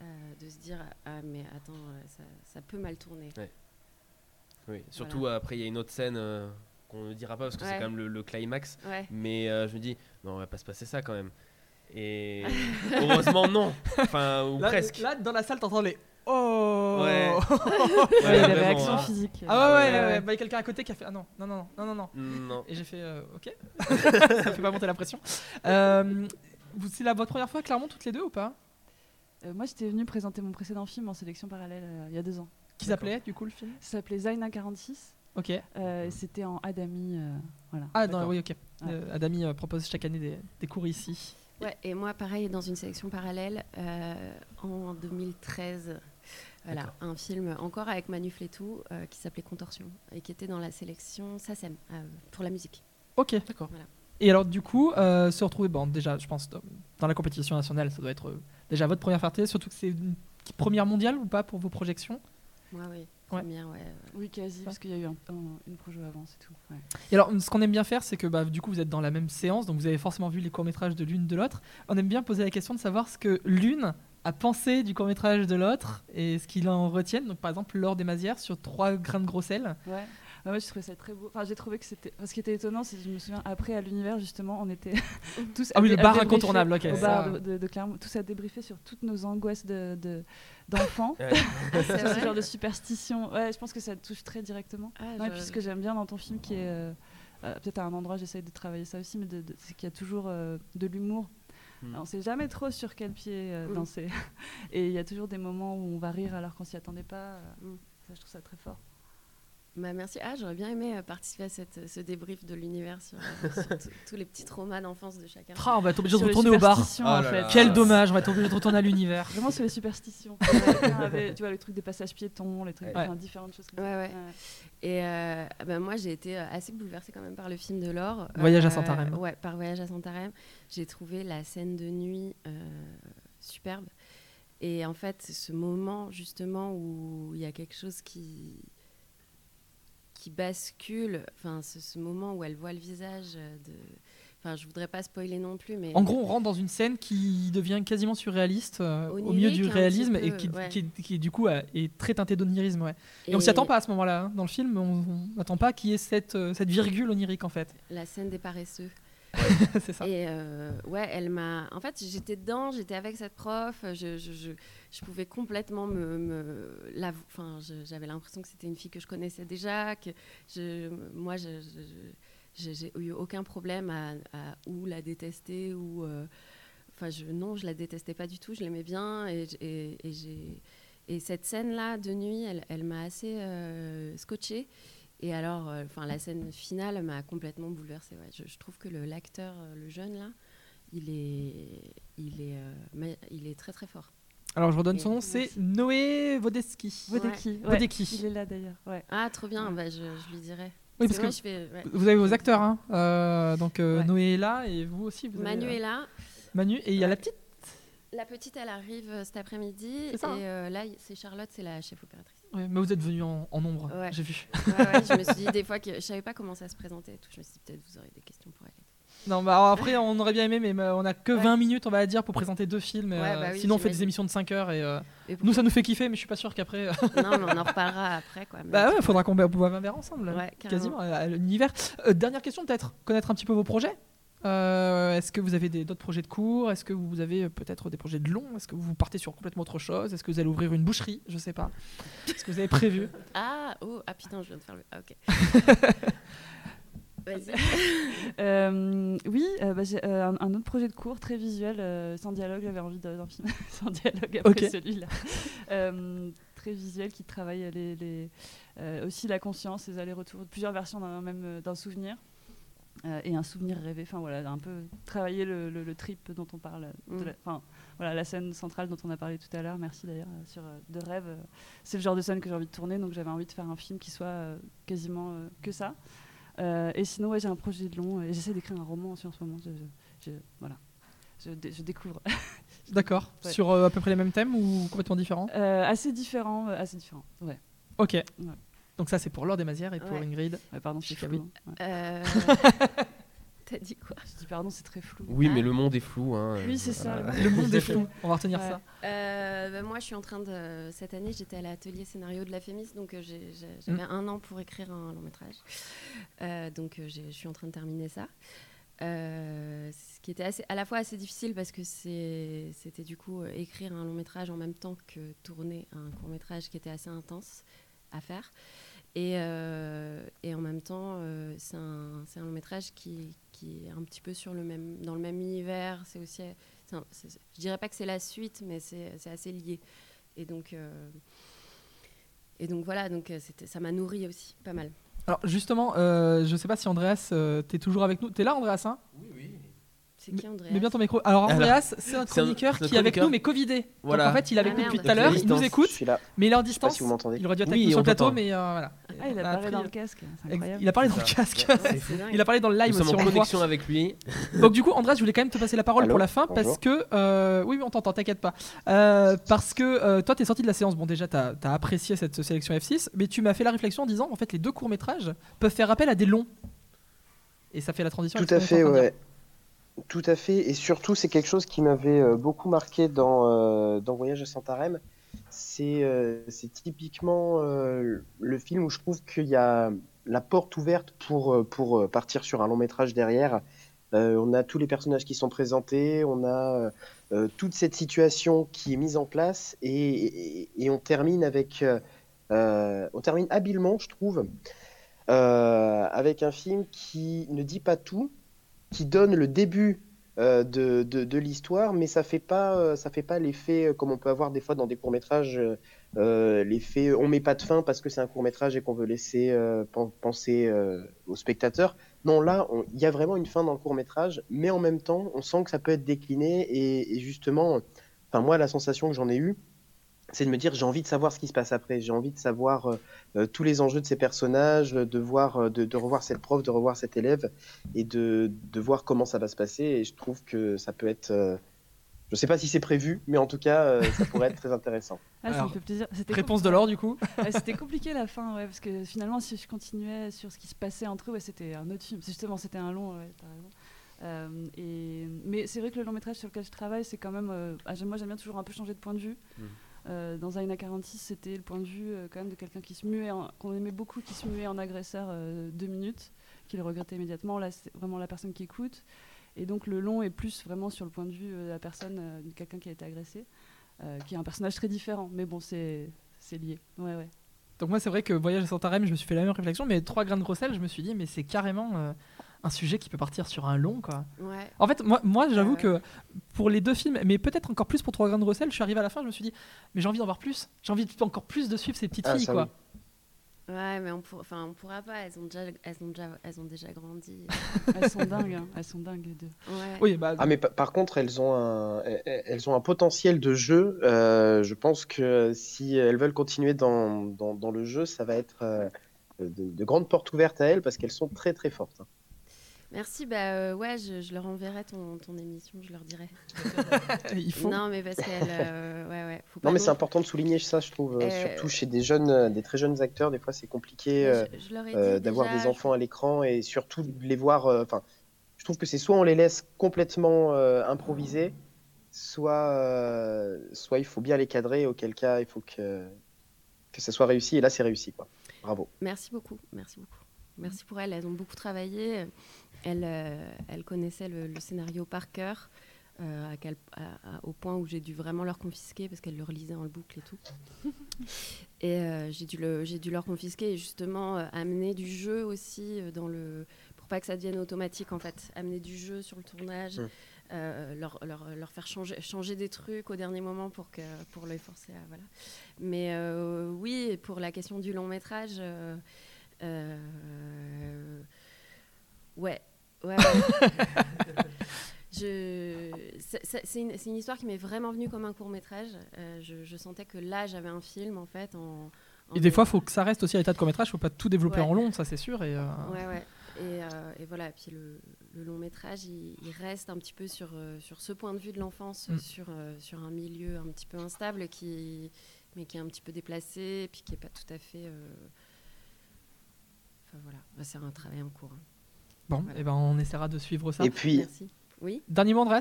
Euh, de se dire ah mais attends euh, ça, ça peut mal tourner Oui. Surtout après, il y a une autre scène euh, qu'on ne dira pas parce que c'est quand même le, le climax. ouais Mais euh, je me dis, non, on va pas se passer ça quand même. Et heureusement, non. Enfin, ou Là, presque. là, dans la salle, t'entends les Oh Ouais. Ouais, vraiment, réactions hein. physiques. Ah ouais, ouais, Ouais, ouais. Bah, il y a quelqu'un à côté qui a fait Ah non, non, non, non, non, non. Non. Et j'ai fait euh, Ok. ça fait pas monter la pression. Euh, vous- c'est la, votre première fois, clairement, toutes les deux ou pas? Euh, moi, j'étais venue présenter mon précédent film en sélection parallèle euh, il y a deux ans. Qui s'appelait, du coup, le film? Ça s'appelait Zaina 46. Ok. euh, C'était en Adami. euh, voilà. Ah, non, oui, ok. Ouais. Euh, Adami euh, propose chaque année des, des cours ici. Ouais, et moi, pareil, dans une sélection parallèle, euh, en 2013, voilà, un film encore avec Manu Flétou euh, qui s'appelait Contorsion et qui était dans la sélection SACEM euh, pour la musique. Ok. D'accord. Voilà. Et alors, du coup, euh, se retrouver, bon, déjà, je pense, dans- la compétition nationale, ça doit être euh, déjà votre première fierté, surtout que c'est une première mondiale ou pas pour vos projections? Moi, oui, Ouais. première, ouais. Oui, quasi, parce qu'il y a eu un- un- une projo avant, c'est tout. ouais. Et alors, ce qu'on aime bien faire, c'est que bah, du coup, vous êtes dans la même séance, donc vous avez forcément vu les courts-métrages de l'une de l'autre. On aime bien poser la question de savoir ce que l'une a pensé du court-métrage de l'autre et ce qu'il en retienne. Donc, par exemple, Laure des Mazières sur trois grains de gros sel. Ouais. Ah ouais, je trouvais ça très beau. Enfin, j'ai trouvé que c'était. enfin, ce qui était étonnant, c'est que je me souviens, après à l'univers, justement, on était tous. Ah oui, à le à bar débriefer incontournable, ok, Au ça. bar de, de- de Clermont, tous à débriefer sur toutes nos angoisses de- de- d'enfants. C'est sur ce genre de superstition. Ouais, je pense que ça te touche très directement. Ah, Ouais, je- puis ce que j'aime bien dans ton film, qui est. euh, euh, Peut-être à un endroit, j'essaye de travailler ça aussi, mais de- de- c'est qu'il y a toujours euh, de l'humour. Hmm. On sait jamais trop sur quel pied euh, Mm. danser. Et il y a toujours des moments où on va rire alors qu'on s'y attendait pas. Mm. Ça, je trouve ça très fort. Bah, merci. Ah, j'aurais bien aimé euh, participer à cette, ce débrief de l'univers sur, euh, sur tous- les petits traumas d'enfance de chacun. Ah, on va être obligé de retourner au bar. Oh en fait. là. Quel Ah. dommage, on va être obligé de retourner à l'univers. Vraiment sur les superstitions. Avait, tu vois, le truc des passages piétons, les trucs, Ouais. enfin, différentes choses comme Ouais, ça. ouais. Et euh, bah, moi, j'ai été euh, assez bouleversée quand même par le film de Laure. Voyage à Santarém. Ouais, par Voyage à Santarém. J'ai trouvé la scène de nuit euh, superbe. Et en fait, ce moment justement où il y a quelque chose qui qui bascule, enfin ce, ce moment où elle voit le visage de, enfin je voudrais pas spoiler non plus, mais En gros, on rentre dans une scène qui devient quasiment surréaliste euh, au milieu du réalisme peu, et qui, ouais. qui- qui, du coup euh, est très teinté d'onirisme. Ouais. Et, on s'y attend pas à ce moment-là. hein. Dans le film, on n'attend pas qu'il y ait cette, euh, cette virgule onirique en fait. la scène des paresseux. c'est ça. Et euh, ouais, elle m'a. En fait, j'étais dedans, j'étais avec cette prof, je, je, je, je pouvais complètement me. Enfin, j'avais l'impression que c'était une fille que je connaissais déjà, que moi, je, j'ai eu aucun problème à, ou la détester ou. euh, je, non, je la détestais pas du tout, je l'aimais bien et, cette scène-là de nuit, elle, m'a assez euh, scotchée. Et alors, euh, enfin, la scène finale m'a complètement bouleversée. Je, trouve que l'acteur, euh, le jeune là, il est très très fort. Alors je redonne son nom, c'est. Noé Vodeski. Vodeki. ouais. Vodeki. Il est là d'ailleurs. Ouais. Ah, trop bien. Bah, je, je lui dirai. Oui, parce moi, que je fais, ouais. vous avez vos acteurs, hein. Euh, donc euh, Ouais. Noé est là et vous aussi. Vous Manu euh, est là. Manu et il y a la petite. La petite, elle arrive cet après-midi. C'est ça, Et euh, là, c'est Charlotte, c'est la chef opératrice. Ouais, mais vous êtes venu en, en nombre, j'ai vu. Ouais, ouais, je me suis dit des fois que je savais pas comment ça se présentait. et tout. Je me suis dit peut-être vous aurez des questions pour elle. Non, bah alors après, on aurait bien aimé, mais euh, on a que Ouais. 20 minutes, on va dire, pour présenter deux films. Ouais, euh, bah oui, sinon, on fait des émissions de 5 heures et euh, Et nous, ça nous fait kiffer, mais je suis pas sûr qu'après. Non, mais on en reparlera après. Quoi. Mais- bah ouais, faudra qu'on boive un verre ensemble. Ouais, quasiment, à l'univers. Euh, dernière question, peut-être, connaître un petit peu vos projets. Euh, Est-ce que vous avez d'autres projets de cours? Est-ce que vous avez peut-être des projets de long Est-ce que vous partez sur complètement autre chose? Est-ce que vous allez ouvrir une boucherie? Je sais pas. Est-ce que vous avez prévu? Ah, oh, ah putain, je viens de faire le. Ah, ok. Euh, oui, euh, bah, j'ai euh, un, un autre projet de cours très visuel, euh, sans dialogue. J'avais envie de- d'un film sans dialogue après Ok. celui-là. Euh, très visuel qui travaille les, les- euh, aussi la conscience, les allers-retours, plusieurs versions d'un même d'un souvenir. euh, et un souvenir rêvé, enfin voilà, un peu travailler le, le- le trip dont on parle, de Mm. la, enfin, voilà, la scène centrale dont on a parlé tout à l'heure, merci d'ailleurs, sur euh, de rêve, c'est le genre de scène que j'ai envie de tourner, donc j'avais envie de faire un film qui soit euh, quasiment euh, que ça. Euh, et sinon, ouais, j'ai un projet de long. Et j'essaie d'écrire un roman aussi en ce moment. Je, je- je- voilà. Je, dé- je découvre. D'accord. Ouais. Sur euh, à peu près les mêmes thèmes ou complètement différents? Euh, assez différent. euh, assez différent. Ouais. Ok. Donc ça, c'est pour Laure des Mazières et pour Ouais. Ingrid. Ouais, pardon. Camille. hein. T'as dit quoi? Je dis pardon, c'est très flou. Oui, Ah. mais le monde est flou. Hein. Oui, c'est ça. Le monde est flou. On va retenir Ouais. ça. Euh, bah, Moi, je suis en train de. Cette année, j'étais à l'atelier scénario de la Fémis, donc euh, j'avais Mm. un an pour écrire un long métrage. Euh, donc, euh, je suis en train de terminer ça. Euh, ce qui était assez, à la fois assez difficile parce que c'était du coup euh, écrire un long métrage en même temps que tourner un court métrage qui était assez intense à faire. Et, euh, et en même temps, euh, c'est un, c'est un long métrage qui, qui est un petit peu sur le même, dans le même univers. C'est aussi, un- je dirais pas que c'est la suite, mais c'est c'est assez lié. Et donc, euh, et donc voilà, donc euh, ça m'a nourri aussi pas mal. Alors justement, euh, je sais pas si Andreas, euh, t'es toujours avec nous. T'es là, Andreas hein? Oui, oui. C'est qui André Mets bien ton micro. Alors Andreas, c'est un chroniqueur un qui est avec nous, mais covidé. Voilà. Donc en fait, il est avec Ah, nous depuis tout à l'heure. Il nous écoute, suis là. mais il est en Je sais pas distance. si vous m'entendez. Il aurait dû être Oui, avec nous sur le plateau, mais euh, voilà. Ah, il a Bah, parlé dans le casque. Incroyable. Il a parlé dans le casque. Il a parlé dans le live Nous sommes aussi, en connexion avec lui. Donc du coup, Andreas, je voulais quand même te passer la parole Allô pour la fin parce que euh, oui, on t'entend, t'inquiète pas. Euh, parce que euh, toi, t'es sorti de la séance. Bon, déjà, t'as as apprécié cette sélection F6, mais tu m'as fait la réflexion en disant, en fait, les deux courts métrages peuvent faire appel à des longs. Et ça fait la transition. Tout à fait, ouais. Tout à fait. Et surtout, c'est quelque chose qui m'avait beaucoup marqué dans, euh, dans Voyage à Santarém. C'est euh, c'est typiquement euh, le film où je trouve qu'il y a la porte ouverte pour, euh, partir sur un long métrage derrière. On a tous les personnages qui sont présentés, on a toute cette situation qui est mise en place et, et- on termine avec, on termine habilement, je trouve, avec un film qui ne dit pas tout, qui donne le début de, de, de l'histoire, mais ça fait pas, euh, ça fait pas l'effet euh, comme on peut avoir des fois dans des courts métrages, euh, l'effet on met pas de fin parce que c'est un court métrage et qu'on veut laisser euh, pen- penser euh, au spectateur. Non, là, il y a vraiment une fin dans le court métrage, mais en même temps, on sent que ça peut être décliné et, et justement, enfin moi, la sensation que j'en ai eue, c'est de me dire j'ai envie de savoir ce qui se passe après, j'ai envie de savoir euh, euh, tous les enjeux de ces personnages, de voir, euh, de, de revoir cette prof, de revoir cet élève et de, de voir comment ça va se passer. Et je trouve que ça peut être, euh, je sais pas si c'est prévu, mais en tout cas, euh, ça pourrait être très intéressant. Ah, ça Alors, me fait plaisir. C'était Réponse de Laure, du coup. Ouais, C'était compliqué la fin, ouais, parce que finalement, si je continuais sur ce qui se passait entre eux, ouais, c'était un autre film. Justement, c'était un long, ouais, t'as raison. Euh, et... Mais c'est vrai que le long métrage sur lequel je travaille, c'est quand même. euh, ah, moi, j'aime bien toujours un peu changer de point de vue. Mhm. Euh, dans Aina 46, c'était le point de vue euh, quand même de quelqu'un qui se muait, qu'on aimait beaucoup, qui se muait en agresseur euh, deux minutes, qu'il regrettait immédiatement. Là, c'est vraiment la personne qui écoute. Et donc, le long est plus vraiment sur le point de vue de la personne, de quelqu'un qui a été agressé, qui est un personnage très différent. Mais bon, c'est lié. Ouais, ouais. Donc moi, c'est vrai que Voyage à Santarém, je me suis fait la même réflexion, mais trois grains de gros sel, je me suis dit, mais c'est carrément un sujet qui peut partir sur un long, quoi. Ouais. En fait, moi, moi j'avoue que pour les deux films, mais peut-être encore plus pour Trois grains de recel, je suis arrivé à la fin, je me suis dit, mais j'ai envie d'en voir plus. J'ai envie de- encore plus de suivre ces petites Ah, filles, quoi. oui. Ouais, mais on, pour... enfin, on pourra pas, elles ont déjà, elles ont déjà, elles ont déjà grandi. Elles sont dingues, hein. elles sont dingues les deux. Ouais. Oui, bah, Ah, mais pa- par contre, elles ont un, elles- elles ont un potentiel de jeu. Euh, je pense que si elles veulent continuer dans, dans, dans le jeu, ça va être euh, de, de grandes portes ouvertes à elles parce qu'elles sont très très fortes. hein. Merci, bah euh, ouais, je, je leur enverrai ton, ton émission, je leur dirai. il faut. Non, mais parce qu'elles, euh, ouais, ouais, faut pas Non, mais c'est important de souligner ça, je trouve. euh, Surtout chez des jeunes, des très jeunes acteurs, des fois c'est compliqué. d'avoir des enfants à l'écran et surtout de les voir. euh, Enfin, je trouve que c'est soit on les laisse complètement euh, improviser, soit, euh, soit il faut bien les cadrer, auquel cas il faut que, que ça soit réussi. Et là, c'est réussi. Quoi. Bravo. Merci beaucoup, merci beaucoup. Merci pour elles. Elles ont beaucoup travaillé. Euh, elles connaissaient le, le scénario par cœur. euh, à quel- à- à- au point où j'ai dû vraiment leur confisquer parce qu'elles le relisaient en boucle et tout. et euh, j'ai dû, le- j'ai dû leur confisquer et justement amener du jeu aussi dans le pour pas que ça devienne automatique en fait, amener du jeu sur le tournage, Mm. euh, leur, leur, leur faire changer, changer des trucs au dernier moment pour que pour les forcer à voilà. Mais euh, oui, pour la question du long métrage. euh, ouais, ouais. ouais. Je, c'est- une, histoire qui m'est vraiment venue comme un court métrage. je, je sentais que là, j'avais un film en fait. En, en Et des fois, il faut que ça reste aussi à l'état de court-métrage, faut pas tout développer Ouais. en long, ça c'est sûr. Et, euh, Ouais, ouais. Et, euh, et voilà, et puis le, le long métrage, il, il reste un petit peu sur, euh, sur ce point de vue de l'enfance, Mm. sur, euh, sur un milieu un petit peu instable, qui, mais qui est un petit peu déplacé, et puis qui n'est pas tout à fait. euh, Enfin voilà, Bah, c'est un travail en cours. hein. Bon, Voilà. et ben on essaiera de suivre ça. Et puis, Merci. Oui Dernier mot, Andrés?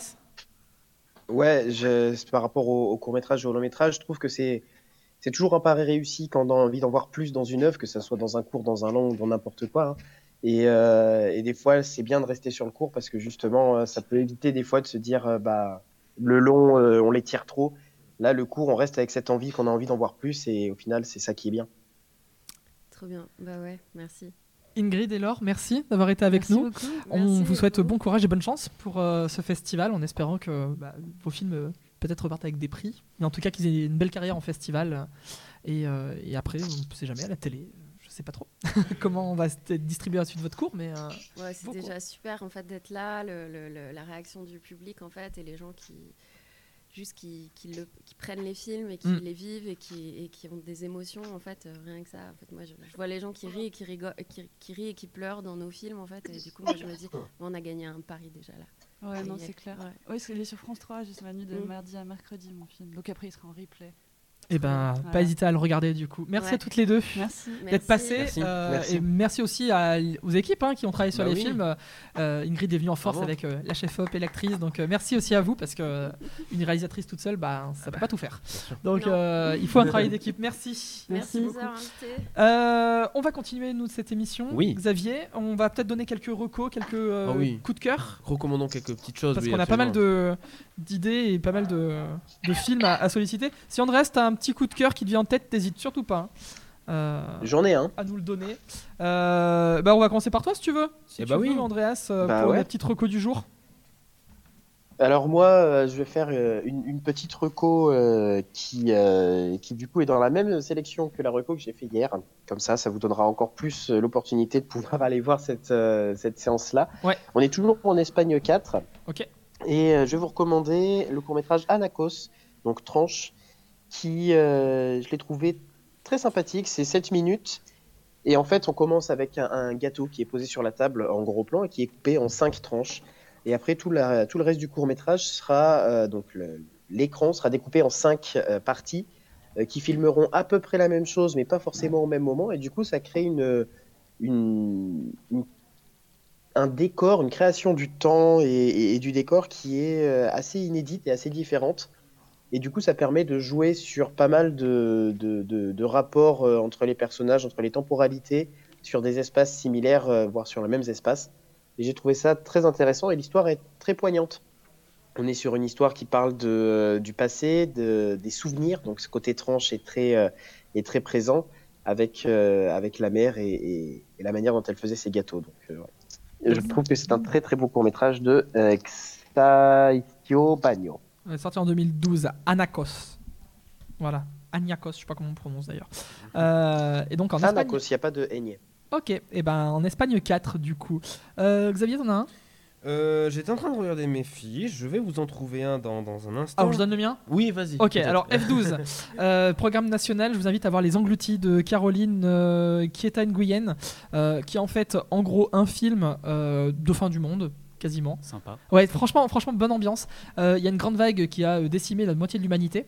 Ouais, je, par rapport au, au court métrage et au long métrage, je trouve que c'est c'est toujours un pari réussi quand on a envie d'en voir plus dans une œuvre, que ce soit dans un court, dans un long ou dans n'importe quoi. hein. Et, euh, et des fois, c'est bien de rester sur le court parce que justement, euh, ça peut éviter des fois de se dire, euh, bah, le long, euh, on l'étire trop. Là, le court, on reste avec cette envie qu'on a envie d'en voir plus et au final, c'est ça qui est bien. Trop bien. Bah ouais, merci. Ingrid et Laure, merci d'avoir été avec Merci nous. beaucoup. On Merci vous souhaite à bon courage et bonne chance pour euh, ce festival en espérant que bah, vos films euh, peut-être repartent avec des prix, mais en tout cas qu'ils aient une belle carrière en festival. euh, Et, euh, et après, on ne sait jamais, à la télé, je sais pas trop comment on va distribuer la suite de votre cours, mais euh, Ouais, c'est déjà super en fait d'être là, le- le- le- la réaction du public en fait et les gens qui juste qui, qui, le- qui prennent les films et qui Mm. les vivent et qui, et qui ont des émotions en fait euh, rien que ça en fait moi je, je vois les gens qui rient et qui rigolent qui, qui rient et qui pleurent dans nos films en fait et du coup moi je me dis on a gagné un pari déjà là Ouais, non, c'est clair. ouais. Ouais, parce qu'il est sur France 3, juste la nuit de Mm. mardi à mercredi, mon film. Donc après, il sera en replay. Eh ben, Voilà. pas hésiter à le regarder du coup. Merci Ouais. à toutes les deux. D'être passées Merci. euh, Merci. et merci aussi à- aux équipes hein, qui ont travaillé sur Bah les oui. films. Euh, Ingrid est venue en force avec euh, la chef-op et l'actrice, donc euh, merci aussi à vous parce que une réalisatrice toute seule, bah, ça peut pas tout faire. Donc euh, il faut un travail d'équipe. Merci. merci. Euh, on va continuer nous cette émission. Oui. Xavier, on va peut-être donner quelques recos, quelques oui. coups de cœur. Recommandons quelques petites choses. Parce oui, qu'on a pas mal de d'idées et pas mal de, de films à, à solliciter. Si Andrés, t'as un petit coup de cœur qui te vient en tête, t'hésites surtout pas hein. Euh, J'en ai un. à nous le donner. Euh, bah on va commencer par toi si tu veux. Si Eh tu bah veux, oui. Andreas, euh, Bah pour ouais. la petite reco du jour. Alors moi, euh, je vais faire euh, une, une petite reco euh, qui, euh, qui du coup est dans la même sélection que la reco que j'ai fait hier. Comme ça, ça vous donnera encore plus euh, l'opportunité de pouvoir aller voir cette, euh, cette séance-là. Ouais. On est toujours en Espagne 4. Ok. Et euh, je vais vous recommander le court-métrage Anacos, donc Tranche, qui, euh, je l'ai trouvé très sympathique. C'est 7 minutes. Et en fait, on commence avec un, gâteau qui est posé sur la table en gros plan et qui est coupé en 5 tranches. Et après, tout, la- tout le reste du court métrage sera euh, donc l'écran sera découpé en cinq euh, parties qui filmeront à peu près la même chose, mais pas forcément au même moment. Et du coup, ça crée une- un décor, une création du temps et, du décor qui est euh, assez inédite et assez différente. Et du coup, ça permet de jouer sur pas mal de, rapports euh, entre les personnages, entre les temporalités, sur des espaces similaires, euh, voire sur les mêmes espaces. Et j'ai trouvé ça très intéressant et l'histoire est très poignante. On est sur une histoire qui parle du passé, de, des souvenirs, donc ce côté tranche est très, présent avec, la mère et, la manière dont elle faisait ses gâteaux. Je trouve que c'est un très très beau court métrage de euh, Xaistio Bagno. Sortie en 2012, Anakos. Voilà. Aniakos, je sais pas comment on prononce d'ailleurs. Euh, et donc en Espagne. Anacos, il n'y a pas de Aigné. Ok, et ben en Espagne 4 du coup. Euh, Xavier, t'en as un? Euh, J'étais en train de regarder mes fiches. Je vais vous en trouver un dans, dans un instant. Alors je donne le mien Oui, vas-y. Ok, alors F12, euh, programme national, je vous invite à voir Les Engloutis de Caroline euh, Kieta Nguyen, euh, qui est en fait en gros un film euh, de fin du monde, quasiment. Sympa. Ouais, franchement, franchement bonne ambiance. Euh, Il y a une grande vague qui a décimé la moitié de l'humanité.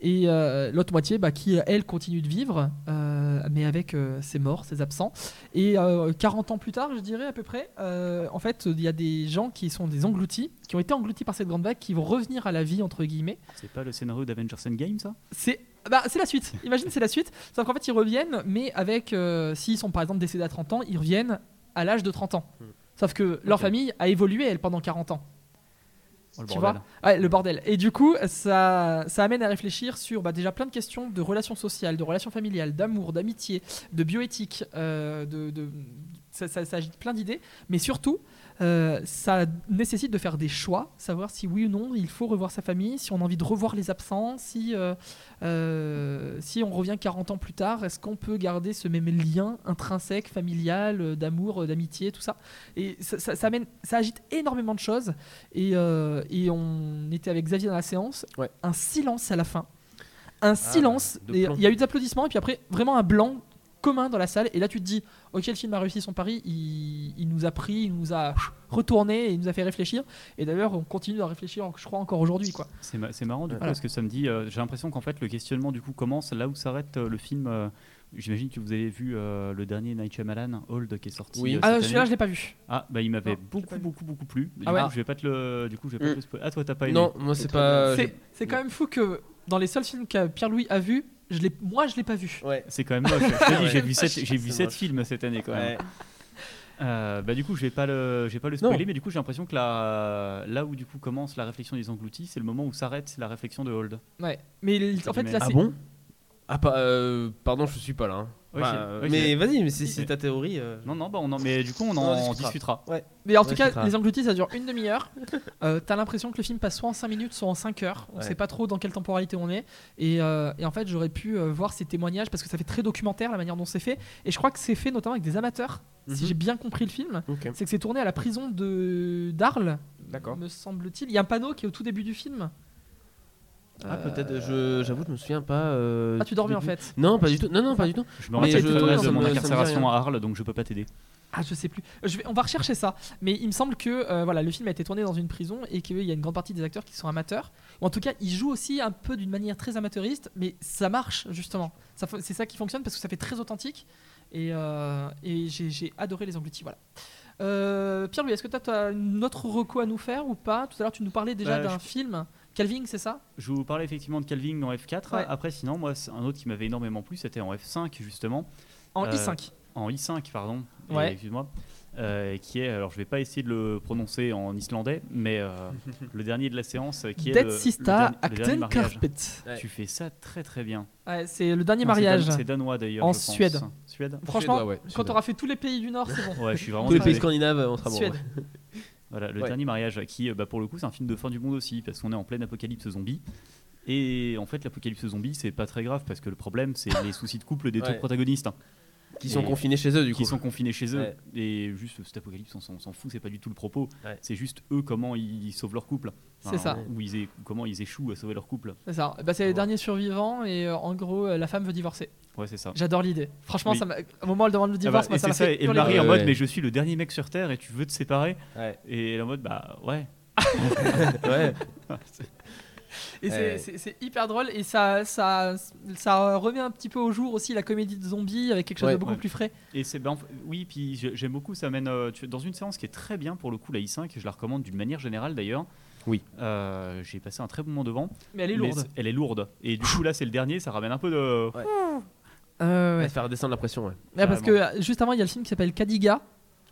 Et euh, l'autre moitié bah, qui, elle, continue de vivre, euh, mais avec euh, ses morts, ses absents. Et euh, 40 ans plus tard, je dirais à peu près, euh, en fait, il y a des gens qui sont des engloutis, qui ont été engloutis par cette grande vague, qui vont revenir à la vie, entre guillemets. C'est pas le scénario d'Avengers Endgame, ça? C'est bah, c'est la suite. Imagine, c'est la suite. Sauf qu'en fait, ils reviennent, mais avec. euh, S'ils sont par exemple décédés à 30 ans, ils reviennent à l'âge de 30 ans. Hmm. Sauf que leur famille a évolué, elle, pendant 40 ans. Oh, le Tu bordel. Ouais, le bordel. Et du coup, ça, ça amène à réfléchir sur bah, déjà plein de questions de relations sociales, de relations familiales, d'amour, d'amitié, de bioéthique. euh, de, de- ça, ça, ça agite plein d'idées. Mais surtout, euh, ça nécessite de faire des choix, savoir si oui ou non il faut revoir sa famille, si on a envie de revoir les absents, si, euh, euh, si on revient 40 ans plus tard, est-ce qu'on peut garder ce même lien intrinsèque, familial, d'amour, d'amitié, tout ça? Et ça, ça, ça amène, ça agite énormément de choses. Et, et on était avec Xavier dans la séance, Ouais. un silence à la fin. Un silence, et plomb. il y a eu des applaudissements, et puis après, vraiment un blanc commun dans la salle. Et là, tu te dis, ok, le film a réussi son pari, il, il nous a pris, il nous a retourné, et il nous a fait réfléchir. Et d'ailleurs, on continue à réfléchir, je crois, encore aujourd'hui. quoi. C'est ma- c'est marrant du coup Voilà. parce que ça me dit, euh, j'ai l'impression qu'en fait le questionnement du coup commence là où s'arrête euh, le film. euh, J'imagine que vous avez vu euh, le dernier Night Shyamalan, Old, qui est sorti. Oui. Ah, celui-là, année. je l'ai pas vu. Ah, bah il m'avait beaucoup, beaucoup, beaucoup plu. Du Ah ouais coup, je vais pas te le, du coup, je vais pas Mm. te le spoiler. Ah, toi, t'as pas aimé Non, moi c'est pas. C'est c'est quand même fou que dans les seuls films que Pierre-Louis a vu, je l'ai- moi, je l'ai pas vu. Ouais. C'est quand même moche. J'ai vu sept, j'ai vu films cette année quand même. Ouais. Euh, bah du coup, je vais pas le, je vais pas le spoiler, Non. mais du coup, j'ai l'impression que là, là où du coup commence la réflexion des engloutis, c'est le moment où s'arrête la réflexion de Hold. Ouais. Mais il- en fait, là, Ah c'est. bon? Ah, pas, euh, pardon, je suis pas là. hein. Ok. Mais vas-y, mais c'est ta théorie. euh. Non, non, bah on en, mais du coup, on en, discutera. discutera. Mais en tout cas, les engloutis, ça dure une demi-heure. Euh, T'as l'impression que le film passe soit en 5 minutes, soit en 5 heures. On Ouais. sait pas trop dans quelle temporalité on est. Et, euh, et en fait, j'aurais pu euh, voir ces témoignages parce que ça fait très documentaire la manière dont c'est fait. Et je crois que c'est fait notamment avec des amateurs. Si Mhm. j'ai bien compris le film, c'est que c'est tourné à la prison de d'Arles, me semble-t-il. Il y a un panneau qui est au tout début du film. Ah, peut-être, je- j'avoue, je me souviens pas. euh, Ah, tu dormais en fait. Non, pas du tout. Non, non, pas du tout. Je me rappelle je- de mon incarcération à Arles, donc je peux pas t'aider. Ah, je sais plus. Je vais, on va rechercher ça. Mais il me semble que euh, voilà, le film a été tourné dans une prison et qu'il y a une grande partie des acteurs qui sont amateurs. Ou en tout cas, ils jouent aussi un peu d'une manière très amateuriste, mais ça marche justement. C'est ça qui fonctionne parce que ça fait très authentique. Et, euh, et j'ai adoré les engloutis. Voilà. Euh, Pierre-Louis, est-ce que tu as une autre reco à nous faire ou pas? Tout à l'heure, tu nous parlais déjà Bah, d'un je- film. Calving, c'est ça? Je vous parlais effectivement de Calvin dans F4. Ouais. Après, sinon, moi, c'est un autre qui m'avait énormément plu, c'était en F5 justement, En Euh, I5. en I5, pardon. Ouais. Excuse-moi. Euh, qui est, alors je vais pas essayer de le prononcer en islandais, mais euh, le dernier de la séance, qui est Dead Sista Acten mariage. Carpet. Ouais. Tu fais ça très très bien. Ouais, c'est le dernier Non, c'est mariage. dan- C'est danois d'ailleurs. En je pense. Suède. Suède? Franchement, ouais, quand tu auras fait tous les pays du Nord, c'est bon. Ouais, je suis vraiment Tous les pays scandinaves, on sera bon. Suède. Voilà, le Ouais. dernier mariage, qui, euh, bah, pour le coup, c'est un film de fin du monde aussi, parce qu'on est en pleine apocalypse zombie. Et en fait, l'apocalypse zombie, c'est pas très grave, parce que le problème, c'est les soucis de couple des deux protagonistes, hein, Qui sont confinés chez eux, du coup. qui sont confinés chez eux. Ouais. Et juste, cet apocalypse, on s'en on s'en fout, c'est pas du tout le propos. Ouais. C'est juste eux, comment ils sauvent leur couple. C'est ça. Ou ils comment ils échouent à sauver leur couple. C'est ça. Bah, c'est les derniers survivants et euh, en gros, euh, la femme veut divorcer. Ouais, c'est ça. J'adore l'idée. Franchement, Oui. ça au moment où elle demande le Ah bah, divorce, et moi, ça c'est m'a fait et le mari en mode, ouais. mais je suis le dernier mec sur Terre et tu veux te séparer Ouais. Et elle en mode, bah ouais. Ouais. Et c'est- Ouais. c'est hyper drôle et ça, ça, ça remet un petit peu au jour aussi la comédie de zombies avec quelque chose Ouais. de beaucoup Ouais. plus frais. Et c'est ben, oui, puis j'ai- j'aime beaucoup, ça mène euh, tu- dans une séance qui est très bien pour le coup, la I5, je la recommande d'une manière générale d'ailleurs. Oui. Euh, j'ai passé un très bon moment devant. Mais elle est lourde. elle est lourde. Et du coup, là, c'est le dernier, ça ramène un peu de. Euh, ouais. Faire descendre la pression, ouais. Ouais, parce que euh, juste avant, il y a le film qui s'appelle Kadiga.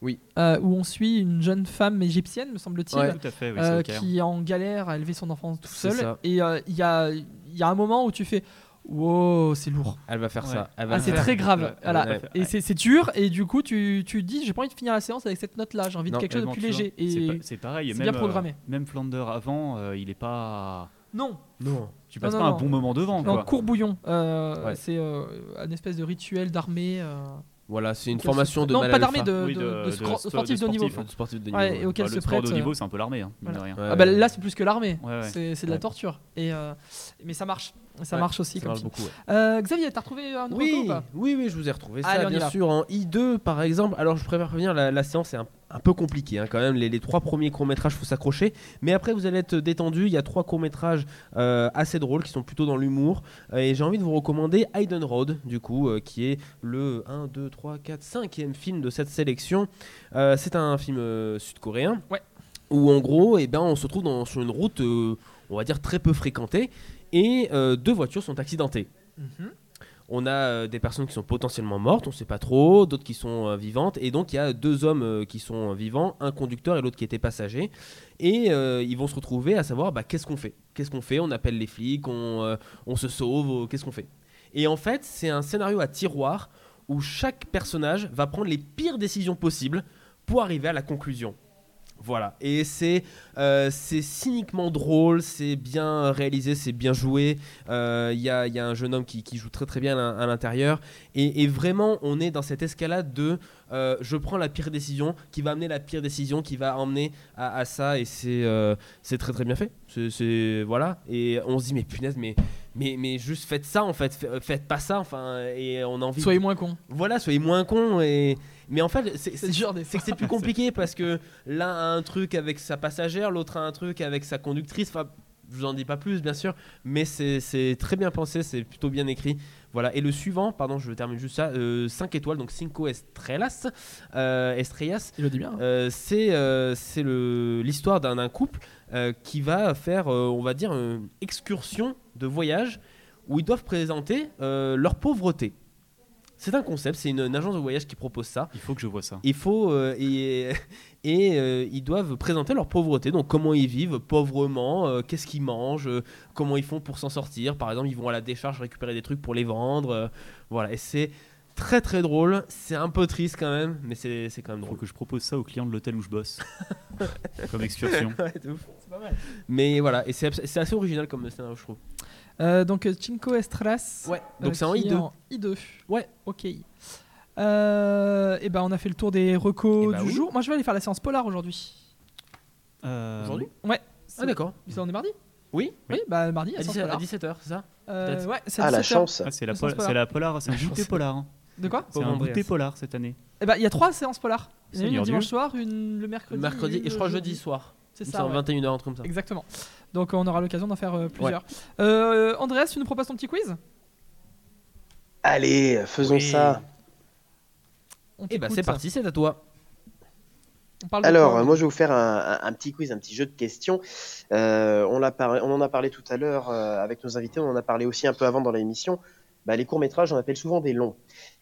Oui. euh, où on suit une jeune femme égyptienne, me semble-t-il. Ouais. Oui, euh, qui est en galère à élever son enfant tout seul. ça. Et euh, il y, a, il y a un moment où tu fais Wow, c'est lourd. Elle va faire Ouais. ça. Elle va Ah, c'est très grave. Ouais, Voilà. ouais, Et c'est c'est dur, et du coup, tu, tu te dis J'ai pas envie de finir la séance avec cette note-là, j'ai envie de quelque chose de plus léger. c'est Et pas- C'est pareil, c'est bien euh, programmé. même Flander avant, euh, il est pas. non, Non. Tu passes non, pas non. un bon moment devant, non, quoi. courbouillon. C'est un espèce de rituel d'armée. Voilà, c'est une formation de Non, pas d'armée, de, Oui, de- de- de de spro- spo- sportif de de niveau. sportif. De niveau. Ouais, et auquel Bah, se le sport de prête. haut euh, niveau, c'est un peu l'armée, hein, mine de rien. Ouais, Ah bah ouais. là c'est plus que l'armée, Ouais, ouais. c'est de la torture. Et euh, mais ça marche, ça Ouais, marche aussi Ça comme marche film. beaucoup, ouais. Euh, Xavier, t'as retrouvé un nouveau Oui, ou pas? oui, oui, je vous ai retrouvé ça, Allez, y bien sûr, en I2 par exemple. Alors, je préfère prévenir, la, la séance est un un peu compliqué hein, quand même. Les, les trois premiers courts-métrages, faut s'accrocher. Mais après, vous allez être détendu. Il y a trois courts-métrages euh, assez drôles qui sont plutôt dans l'humour. Euh, et j'ai envie de vous recommander Hayden Road, du coup, euh, qui est le 1, 2, 3, 4, 5e film de cette sélection. C'est un film sud-coréen. Ouais. Où en gros, eh ben, on se trouve dans, sur une route, on va dire, très peu fréquentée. Et euh, deux voitures sont accidentées. Mhm. On a euh, des personnes qui sont potentiellement mortes, on ne sait pas trop, d'autres qui sont euh, vivantes, et donc il y a deux hommes qui sont vivants, un conducteur et l'autre qui était passager, et ils vont se retrouver à savoir bah, qu'est-ce qu'on fait, qu'est-ce qu'on fait, on appelle les flics, on, on se sauve, qu'est-ce qu'on fait? Et en fait, c'est un scénario à tiroir où chaque personnage va prendre les pires décisions possibles pour arriver à la conclusion. Voilà, et c'est euh, cyniquement drôle, c'est bien réalisé, c'est bien joué. Euh, Il y, a, y a un jeune homme qui, joue très très bien à, l'intérieur. Et, vraiment, on est dans cette escalade de euh, je prends la pire décision, qui va amener la pire décision, qui va emmener à, ça. Et c'est euh, c'est très très bien fait. C'est voilà. Et on se dit mais punaise, mais mais mais juste faites ça en fait, Fa- faites pas ça. Enfin, et on a envie. Soyez moins con. Voilà, soyez moins con et mais en fait c'est que c'est plus compliqué parce que l'un a un truc avec sa passagère, l'autre a un truc avec sa conductrice. Enfin, je vous en dis pas plus, bien sûr, mais c'est très bien pensé, c'est plutôt bien écrit. Voilà. Et le suivant, pardon, je termine juste ça, 5 étoiles, donc Cinco Estrellas, euh, Estrellas. Il le dit bien. Euh, c'est euh, c'est l'histoire d'un couple euh, qui va faire, euh, on va dire, une excursion de voyage où ils doivent présenter euh, leur pauvreté. C'est un concept, c'est une, une agence de voyage qui propose ça. Il faut que je vois ça. Il faut euh, et, et euh, ils doivent présenter leur pauvreté, donc comment ils vivent pauvrement, euh, qu'est-ce qu'ils mangent, euh, comment ils font pour s'en sortir. Par exemple, ils vont à la décharge récupérer des trucs pour les vendre, euh, voilà. Et c'est très très drôle. C'est un peu triste quand même, mais c'est c'est quand même Il faut drôle. que je propose ça aux clients de l'hôtel où je bosse. Comme excursion. Ouais, de ouf. Mais voilà, et c'est assez original comme scénario, je trouve. Euh, donc euh, Cinco Estrellas. Ouais, donc euh, c'est en qui est I2. en I2. Ouais. Ok. Euh, et ben on a fait le tour des recos Eh bah du oui. jour. Moi je vais aller faire la séance polar aujourd'hui. Euh, Aujourd'hui Ouais. Ah d'accord. Ça on est mardi Oui Oui, bah mardi À à séance 17, polar. 17h, c'est ça Euh, ouais, c'est à Ah, la 17h. chance. Ah, c'est la, pol- c'est la polar, c'est un goûter polar. hein. De quoi C'est un goûter polar cette année. Eh ben il y a trois séances polar. Il y en a une le dimanche soir, une le mercredi. Mercredi, une et je crois le jeudi soir. C'est ça. semble ouais. 21h, un truc comme ça. Exactement. Donc on aura l'occasion d'en faire euh, plusieurs. Euh, Andreas, tu nous proposes ton petit quiz? Allez, faisons Oui. ça. On Et bah t'écoute. c'est parti, c'est à toi. On parle de Alors, euh, moi, je vais vous faire un, un- un petit quiz, un petit jeu de questions. Euh, on, on en a parlé tout à l'heure euh, avec nos invités, on en a parlé aussi un peu avant dans l'émission. Bah, les courts-métrages, on appelle souvent des longs.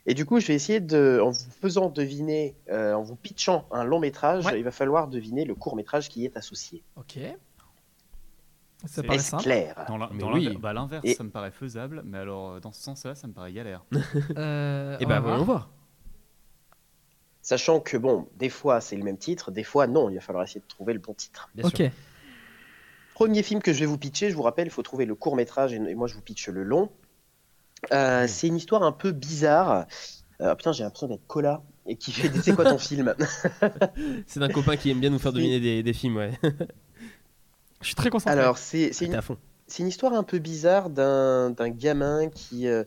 Et du coup, je vais essayer de, en vous faisant deviner, euh, en vous pitchant un long métrage, Ouais. il va falloir deviner le court-métrage qui y est associé. Ok. Ça paraît simple. clair Dans dans oui. bah, l'inverse, Et- ça me paraît faisable, mais alors euh, dans ce sens-là, ça me paraît galère. Euh, Et on bah va voyons voir. voir. Sachant que, bon, des fois, c'est le même titre, des fois, non. Il va falloir essayer de trouver le bon titre. Bien Ok. sûr. Premier film que je vais vous pitcher, je vous rappelle, il faut trouver le court métrage et, et moi je vous pitche le long. Euh, c'est une histoire un peu bizarre. Euh, ah, putain, j'ai l'impression d'être Cola et qui fait des c'est quoi ton film C'est d'un copain qui aime bien nous faire deviner des, des films, ouais. Je suis très concentré. Alors, c'est une, histoire un peu bizarre d'un d'un gamin qui, euh,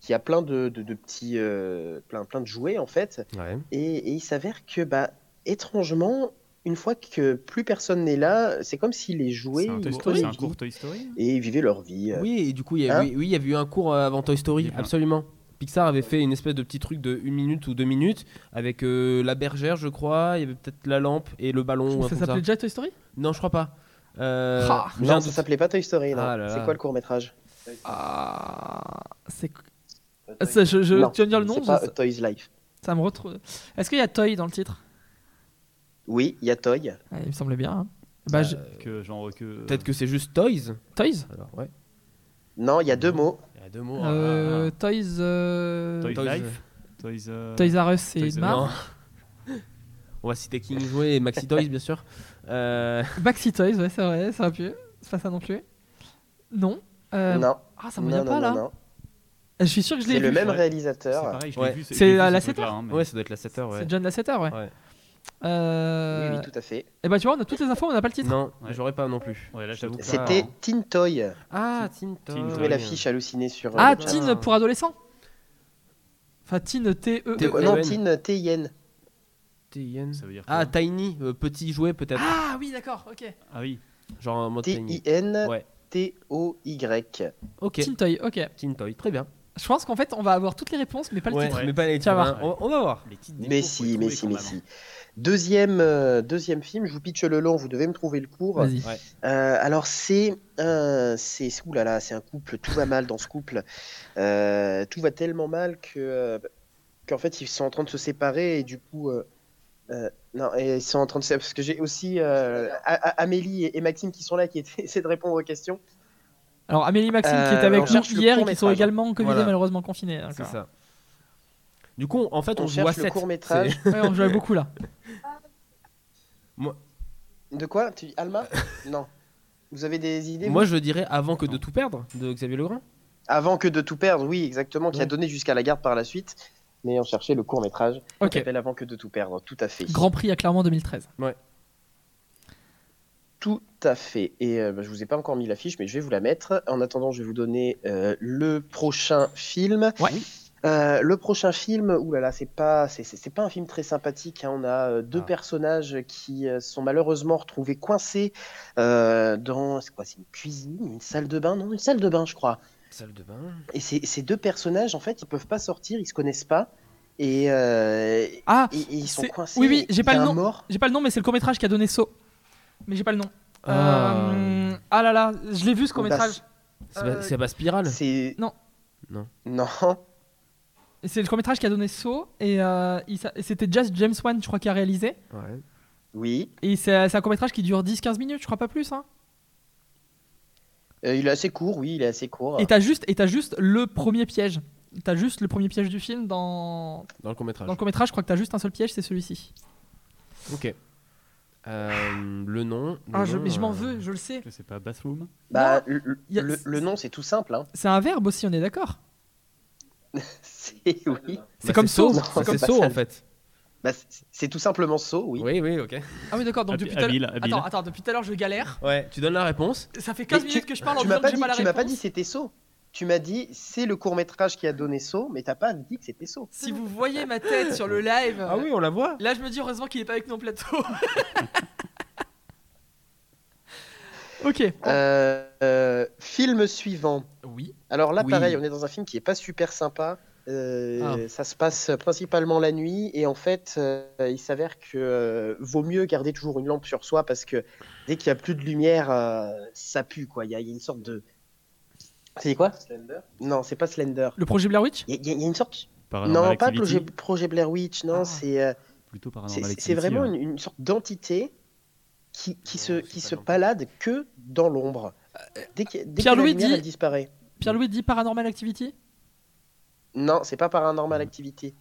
qui a plein de, de, de petits. euh, plein, plein de jouets en fait. Ouais. Et, et il s'avère que, bah, étrangement, une fois que plus personne n'est là, c'est comme si les jouets. C'est un, ils Toy Story, un Toy Et ils vivaient leur vie. euh. Oui, et du coup, il y, a, Hein oui, oui, il y avait eu un cours euh, avant Toy Story, absolument. Pixar avait fait une espèce de petit truc de une minute ou deux minutes avec euh, la bergère, je crois. Il y avait peut-être la lampe et le ballon. ça s'appelait déjà Toy Story? Non, je crois pas. Euh, Ah, un Non, ça s'appelait pas Toy Story. Ah C'est quoi le court métrage? Ah, c'est. Je, je- tu vas me dire le nom Toy's Life. ça me retrouve. Est-ce qu'il y a Toy dans le titre? Oui, il y a Toy. Ouais, Il me semblait bien. hein. Bah, je- que genre que Peut-être que c'est juste Toys. Toys Alors, ouais. Non, il y a deux mots. Il y a deux mots. Euh, ah, Toys. euh, Toys Toys. Life Toys, euh, Toys R Us et Toys R. Non. On va citer King Jouet et Maxi Toys, bien sûr. Euh, Baxi Toys, ouais, c'est vrai, ça aurait pu. C'est pas ça non plus. Non. Euh, non. Ah, ça me non, vient non, pas non, là. non. Je suis sûr que je l'ai C'est vu. le même ouais. Ah, C'est réalisateur. pareil, je Ouais. vu. C'est je l'ai vu, à ce la truc-là, 7 hein, mais- Ouais, ça doit être la 7 heures, ouais. C'est John Lasseter, ouais. Ouais. Euh... Oui, oui, tout à fait. Et bah tu vois, on a toutes les infos, on n'a pas le titre. Non, Ouais. j'aurais pas non plus. Ouais, C'était Teen Toy. Ah, Teen Teen Toy. Vous Toy. trouvez l'affiche hallucinée sur. euh, Ah, chat. Teen pour adolescents Enfin, Teen T-E. T- T- Non, E-N. Teen T-I-N. TIN. Ça veut dire Ah, Tiny, euh, petit jouet peut-être. Ah oui, d'accord, ok. Ah oui. Genre un mode Tiny. Ouais. T-I-N-T-O-Y. Ok. Teen Toy, ok. Teen Toy, très bien. Je pense qu'en fait, on va avoir toutes les réponses, mais pas le Ouais, titre. mais pas les titres, hein. On, on va voir. Les titres Mais si, mais si, mais si. Deuxième, euh, deuxième film, je vous pitch le long, vous devez me trouver le cours. Ouais. Euh, alors c'est euh, c'est ouh là là, c'est un couple, tout va mal dans ce couple. Euh, tout va tellement mal que euh, qu'en fait ils sont en train de se séparer et du coup euh, euh, non et ils sont en train de se parce que j'ai aussi euh, Amélie et, et Maxime qui sont là qui essaient de répondre aux questions. Alors, Amélie Maxime qui est avec nous hier et qui sont court-métrage. également Covid Voilà. malheureusement confinés. C'est ça. Du coup, en fait, on, On le 7. court-métrage. Ouais, on jouait beaucoup là. De quoi? Tu Alma? Non. Vous avez des idées Moi, je dirais avant que de tout perdre de Xavier Legrand. Avant que de tout perdre, oui, exactement, qui a Ouais. donné jusqu'à la garde par la suite. Mais on cherchait le court métrage. Ok. Qui s'appelle Avant que de tout perdre, tout à fait. Grand Prix à Clermont 2013. Tout à fait. Et euh, bah, je vous ai pas encore mis l'affiche, mais je vais vous la mettre. En attendant, je vais vous donner euh, le prochain film. Ouais. Euh, le prochain film, ouh là là, c'est pas, c'est, c'est- c'est pas un film très sympathique. hein. On a euh, deux Ah. personnages qui euh, sont malheureusement retrouvés coincés euh, dans, c'est quoi, c'est une cuisine, une salle de bain, non, une salle de bain, je crois. Salle de bain. Et ces, ces deux personnages, en fait, ils peuvent pas sortir, ils se connaissent pas, et, euh, et- Ah, et ils sont coincés. oui, oui, j'ai pas a le un nom. mort. J'ai pas le nom, mais c'est le court métrage qui a donné Saut. Mais j'ai pas le nom. Ah. Euh, ah là là, je l'ai vu ce court métrage. C'est pas, Euh, c'est pas Spirale. C'est Non. Non. Non. C'est le court métrage qui a donné Saut et, euh, il et c'était Just James Wan, je crois, qui a réalisé. Ouais. Oui. Et c'est c'est un court métrage qui dure 10-15 minutes, je crois pas plus. Hein. Euh, il est assez court, oui, il est assez court. Et t'as juste, et t'as juste le premier piège. T'as juste le premier piège du film dans, Dans le court métrage. dans le court métrage. Je crois que t'as juste un seul piège, c'est celui-ci. Ok. Euh, le nom. le Ah, je, nom, mais je m'en euh, veux, je le sais. Je sais pas, Bathroom Bah, le, le- le nom, c'est tout simple. Hein. C'est un verbe aussi, on est d'accord. C'est oui. C'est bah, comme Saut. C'est Saut en fait. Bah, c'est- tout simplement saut, oui. Oui, oui, ok. Ah oui, d'accord. Donc depuis tout à l'heure. Attends, attends, depuis tout à l'heure, je galère. Ouais, tu donnes la réponse. Ça fait 15 Mais minutes tu- que je parle en Tu disant que j'ai dit, pas la tu m'as pas dit c'était saut. Tu m'as dit c'est le court métrage qui a donné saut, mais t'as pas dit que c'était saut. Si vous voyez ma tête sur le live, Ah oui, on la voit. là je me dis heureusement qu'il est pas avec nous en plateau. ok. Euh, euh, film suivant. Oui. Alors là, Oui. pareil, on est dans un film qui est pas super sympa. Euh, Ah. Ça se passe principalement la nuit et en fait, euh, il s'avère que euh, vaut mieux garder toujours une lampe sur soi parce que dès qu'il y a plus de lumière, euh, ça pue quoi. Il y, a il y a une sorte de. C'est quoi? Slender? Non, c'est pas Slender. Le projet Blair Witch? Il y, a- il y a- il y a une sorte. Paranormal non, pas Activity, projet, projet Blair Witch. Non, Ah. c'est euh, Plutôt c'est Paranormal c'est Activity. vraiment ouais. une, une sorte d'entité qui, qui Non, se, qui se balade que dans l'ombre. Dès qu'il y a- dès y a la lumière, dit- elle disparaît. Pierre-Louis dit Paranormal Activity? Non, c'est pas. Paranormal Activity.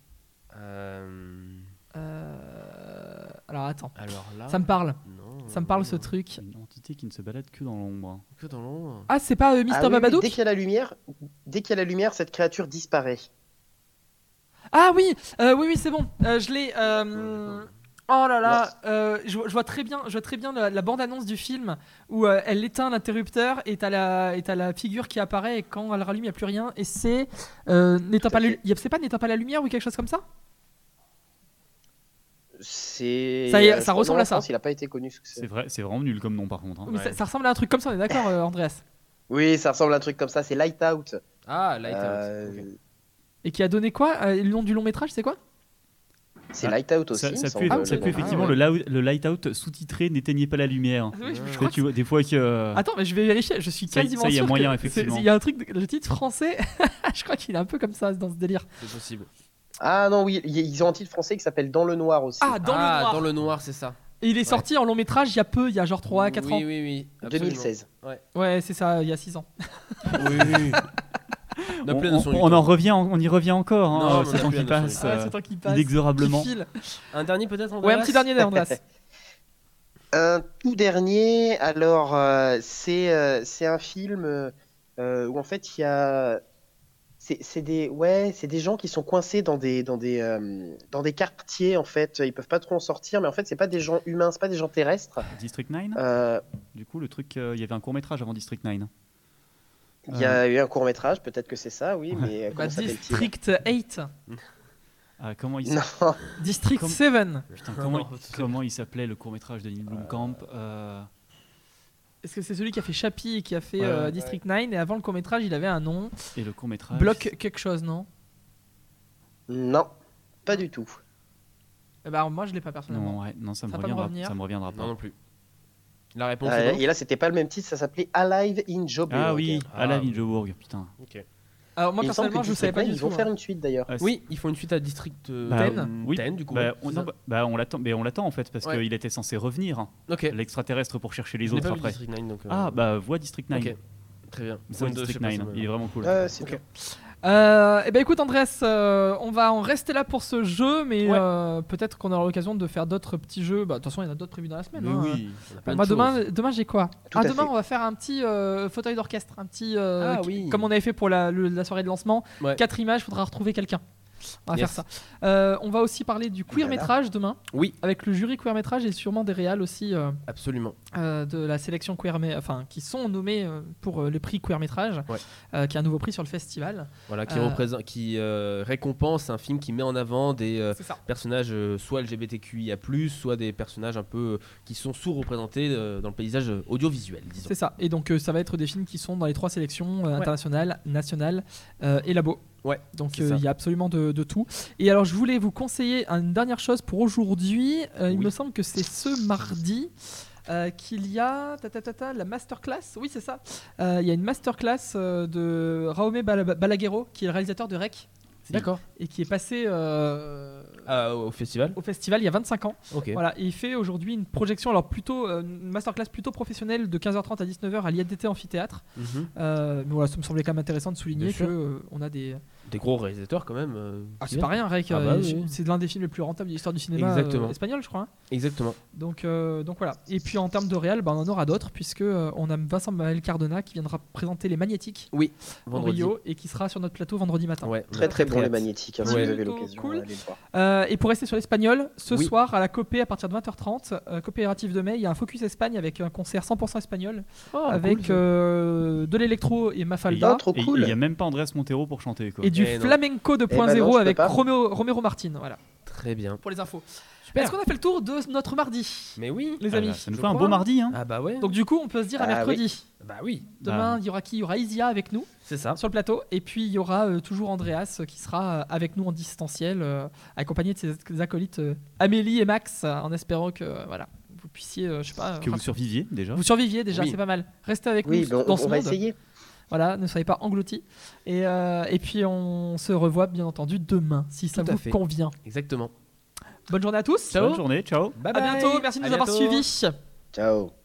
Euh, Euh, Alors attends, alors là. ça me parle. Non, Ça me parle ce non, truc. Une entité qui ne se balade que dans l'ombre. Que dans l'ombre. Ah, c'est pas euh, Mister Ah oui, Babadook dès qu'il y a la lumière, dès qu'il y a la lumière, cette créature disparaît. Ah oui, euh, oui, oui, c'est bon. Euh, je l'ai. Oh là là, euh, je, vois- je vois très bien, je vois très bien la, la bande-annonce du film où euh, elle éteint l'interrupteur et t'as la, et t'as la figure qui apparaît et quand elle rallume, il n'y a plus rien. Et c'est. Euh, n'éteins pas, la- y a- pas n'éteins pas la lumière ou quelque chose comme ça? C'est. Ça euh, ça ressemble à ça. France, Il a pas été connu. ce que c'est. C'est vrai, c'est vraiment nul comme nom par contre. hein. Mais Ouais. ça, ça ressemble à un truc comme ça, on est d'accord, euh, Andreas? Oui, ça ressemble à un truc comme ça. C'est Light Out. Ah. Euh, ok. Et qui a donné quoi? Euh, Le nom du long métrage, c'est quoi? C'est Ah, Light Out aussi. Ça, ça pue, ça nom. effectivement Ah, ouais. le, light- light-out sous-titré N'éteignez pas la lumière. Oui, je Ouais. crois que tu vois, des fois que. Attends, mais je vais vérifier. Je suis quasiment ça y a sûr moyen, que c'est- effectivement. Il y a un truc, de- le titre français. je crois qu'il est un peu comme ça dans ce délire. C'est possible. Ah non, oui, ils ont un titre français qui s'appelle Dans le noir aussi. Ah, dans ah, le noir. dans le noir, c'est ça. Et il est sorti en long métrage il y a peu, il y a genre 3-4 oui, ans. Oui, oui, absolument. 2016. Ouais, c'est ça, il y a 6 ans. Oui. A On, temps. en revient, on y revient encore. hein, Non, euh, temps qui passe, Ah, euh, c'est toi qui passe. inexorablement. Un dernier peut-être Ouais, un petit dernier, Andreas. Un tout dernier, alors euh, c'est euh, c'est un film euh, où en fait il y a c'est c'est des ouais c'est des gens qui sont coincés dans des dans des euh, dans des quartiers en fait ils peuvent pas trop en sortir mais en fait c'est pas des gens humains c'est pas des gens terrestres District 9 Euh, Du coup, le truc, euh, il y avait un court métrage avant District 9. Il y a eu un court métrage peut-être que c'est ça oui mais euh, Bah, comment s'appelle-t-il District 8. Ah, comment il District Comme- 7. Putain, comment, comment il s'appelait le court métrage de Neil Blomkamp euh, Est-ce que c'est celui qui a fait Chappie et qui a fait Ouais, euh, ouais. District 9 Et avant le court-métrage, il avait un nom. Et le court métrage? Bloc quelque chose, non? Non, pas du tout. Eh ben, Moi, je l'ai pas personnellement. Non, ouais, non, ça me Ça va pas me reviendra. revenir Ça me reviendra pas. Non, non plus. La réponse Euh, est et là, c'était pas le même titre, ça s'appelait Alive in Joburg. Ah oui, Ah. à la Joburg, putain. Ok. Alors, moi, Il personnellement, je savais pas 9, du Ils tout. vont faire hein. une suite d'ailleurs. Ah, Oui, ils font une suite à District euh, Bah, 10. euh, oui. 10, du coup. Bah, on, bah, bah, on l'attend, mais on l'attend en fait parce Ouais. qu'il était censé revenir, hein, Ok. l'extraterrestre pour chercher les autres pas vu après. District 9, donc. euh, Ah bah voix District 9. Ok. Très bien. District pas 9, si on- il est vraiment cool. Ah, c'est Ok. Euh, eh ben écoute Andrés, euh, on va en rester là pour ce jeu, mais Ouais. euh, peut-être qu'on aura l'occasion de faire d'autres petits jeux. Bah, de toute façon, il y en a d'autres prévus dans la semaine. Hein. oui. Moi demain, demain j'ai quoi Tout Ah demain fait. on va faire un petit euh, fauteuil d'orchestre, un petit euh, Ah oui. comme on avait fait pour la, le- la soirée de lancement. Ouais. Quatre images, faudra retrouver quelqu'un. On va Yes. faire ça. Euh, on va aussi parler du queer métrage demain, Oui, avec le jury queer métrage et sûrement des réals aussi euh, absolument. euh, de la sélection queer, enfin qui sont nommés pour le prix queer métrage, Ouais. qui est un nouveau prix sur le festival. Voilà, qui, représente, qui récompense un film qui met en avant des personnages soit LGBTQIA+, soit des personnages un peu qui sont sous-représentés dans le paysage audiovisuel, disons. C'est ça. Et donc ça va être des films qui sont dans les trois sélections internationales, nationales euh, et labo. Ouais, Donc euh, il y a absolument de, de tout. Et alors je voulais vous conseiller une dernière chose pour aujourd'hui. Euh, Il me semble que c'est ce mardi. euh, qu'il y a ta, ta, ta, ta, la masterclass, oui c'est ça, il y a une masterclass de Raume Bala- Balaguerro qui est le réalisateur de Rec D'accord. et qui est passé euh, Ah, au festival au festival il y a 25 ans. Voilà, et il fait aujourd'hui une projection, alors plutôt euh, une masterclass plutôt professionnelle de 15h30 à 19h à l'IADT Amphithéâtre. Mhm. Euh, mais voilà, ça me semblait quand même intéressant de souligner que euh, on a des. Des gros réalisateurs quand même. euh, Ah, c'est pas rien, Rec. Ah euh, bah oui. C'est l'un des films les plus rentables de l'histoire du cinéma euh, espagnol, je crois. hein. Exactement. Donc, euh, donc voilà. Et puis en termes de réal, bah, on en aura d'autres, puisque euh, on a Vincent Maël Cardona qui viendra présenter les magnétiques Oui, au vendredi. Rio et qui sera sur notre plateau vendredi matin. Ouais, Très très bon les magnétiques, hein, si vous avez l'occasion, cool. Euh, et pour rester sur l'espagnol, ce Oui. soir à la Copé à partir de 20h30, euh, coopérative de mai, il y a un focus Espagne avec un concert 100% espagnol Oh, avec cool, euh, de l'électro et Mafalda. Ah, trop Et cool. il n'y a même pas Andrés Montero pour chanter quoi. et du Eh flamenco 2.0 Eh ben avec pas. Romeo, Romero Martin. Voilà, Très bien. pour les infos. Est-ce qu'on a fait le tour de notre mardi, Mais oui. les Ah amis bah, ça nous fait un beau mardi hein. Ah bah ouais. Donc du coup, on peut se dire à Ah mercredi. bah oui. Demain, il y aura qui? Il y aura Isia avec nous C'est ça. sur le plateau. Et puis, il y aura euh, toujours Andreas euh, qui sera euh, avec nous en distanciel, euh, accompagné de ses acolytes euh, Amélie et Max, euh, en espérant que euh, voilà, vous puissiez, euh, je sais pas, Que vous surviviez déjà. vous surviviez déjà, Oui. c'est pas mal. Restez avec Oui, nous on, dans on ce va monde. essayer. Voilà, ne soyez pas engloutis. Et, euh, et puis, on se revoit bien entendu demain, si ça Tout vous fait. convient. Exactement. Bonne journée à tous. Ciao. Bonne journée, ciao. Bye À bientôt. Merci de À nous avoir suivis. Ciao.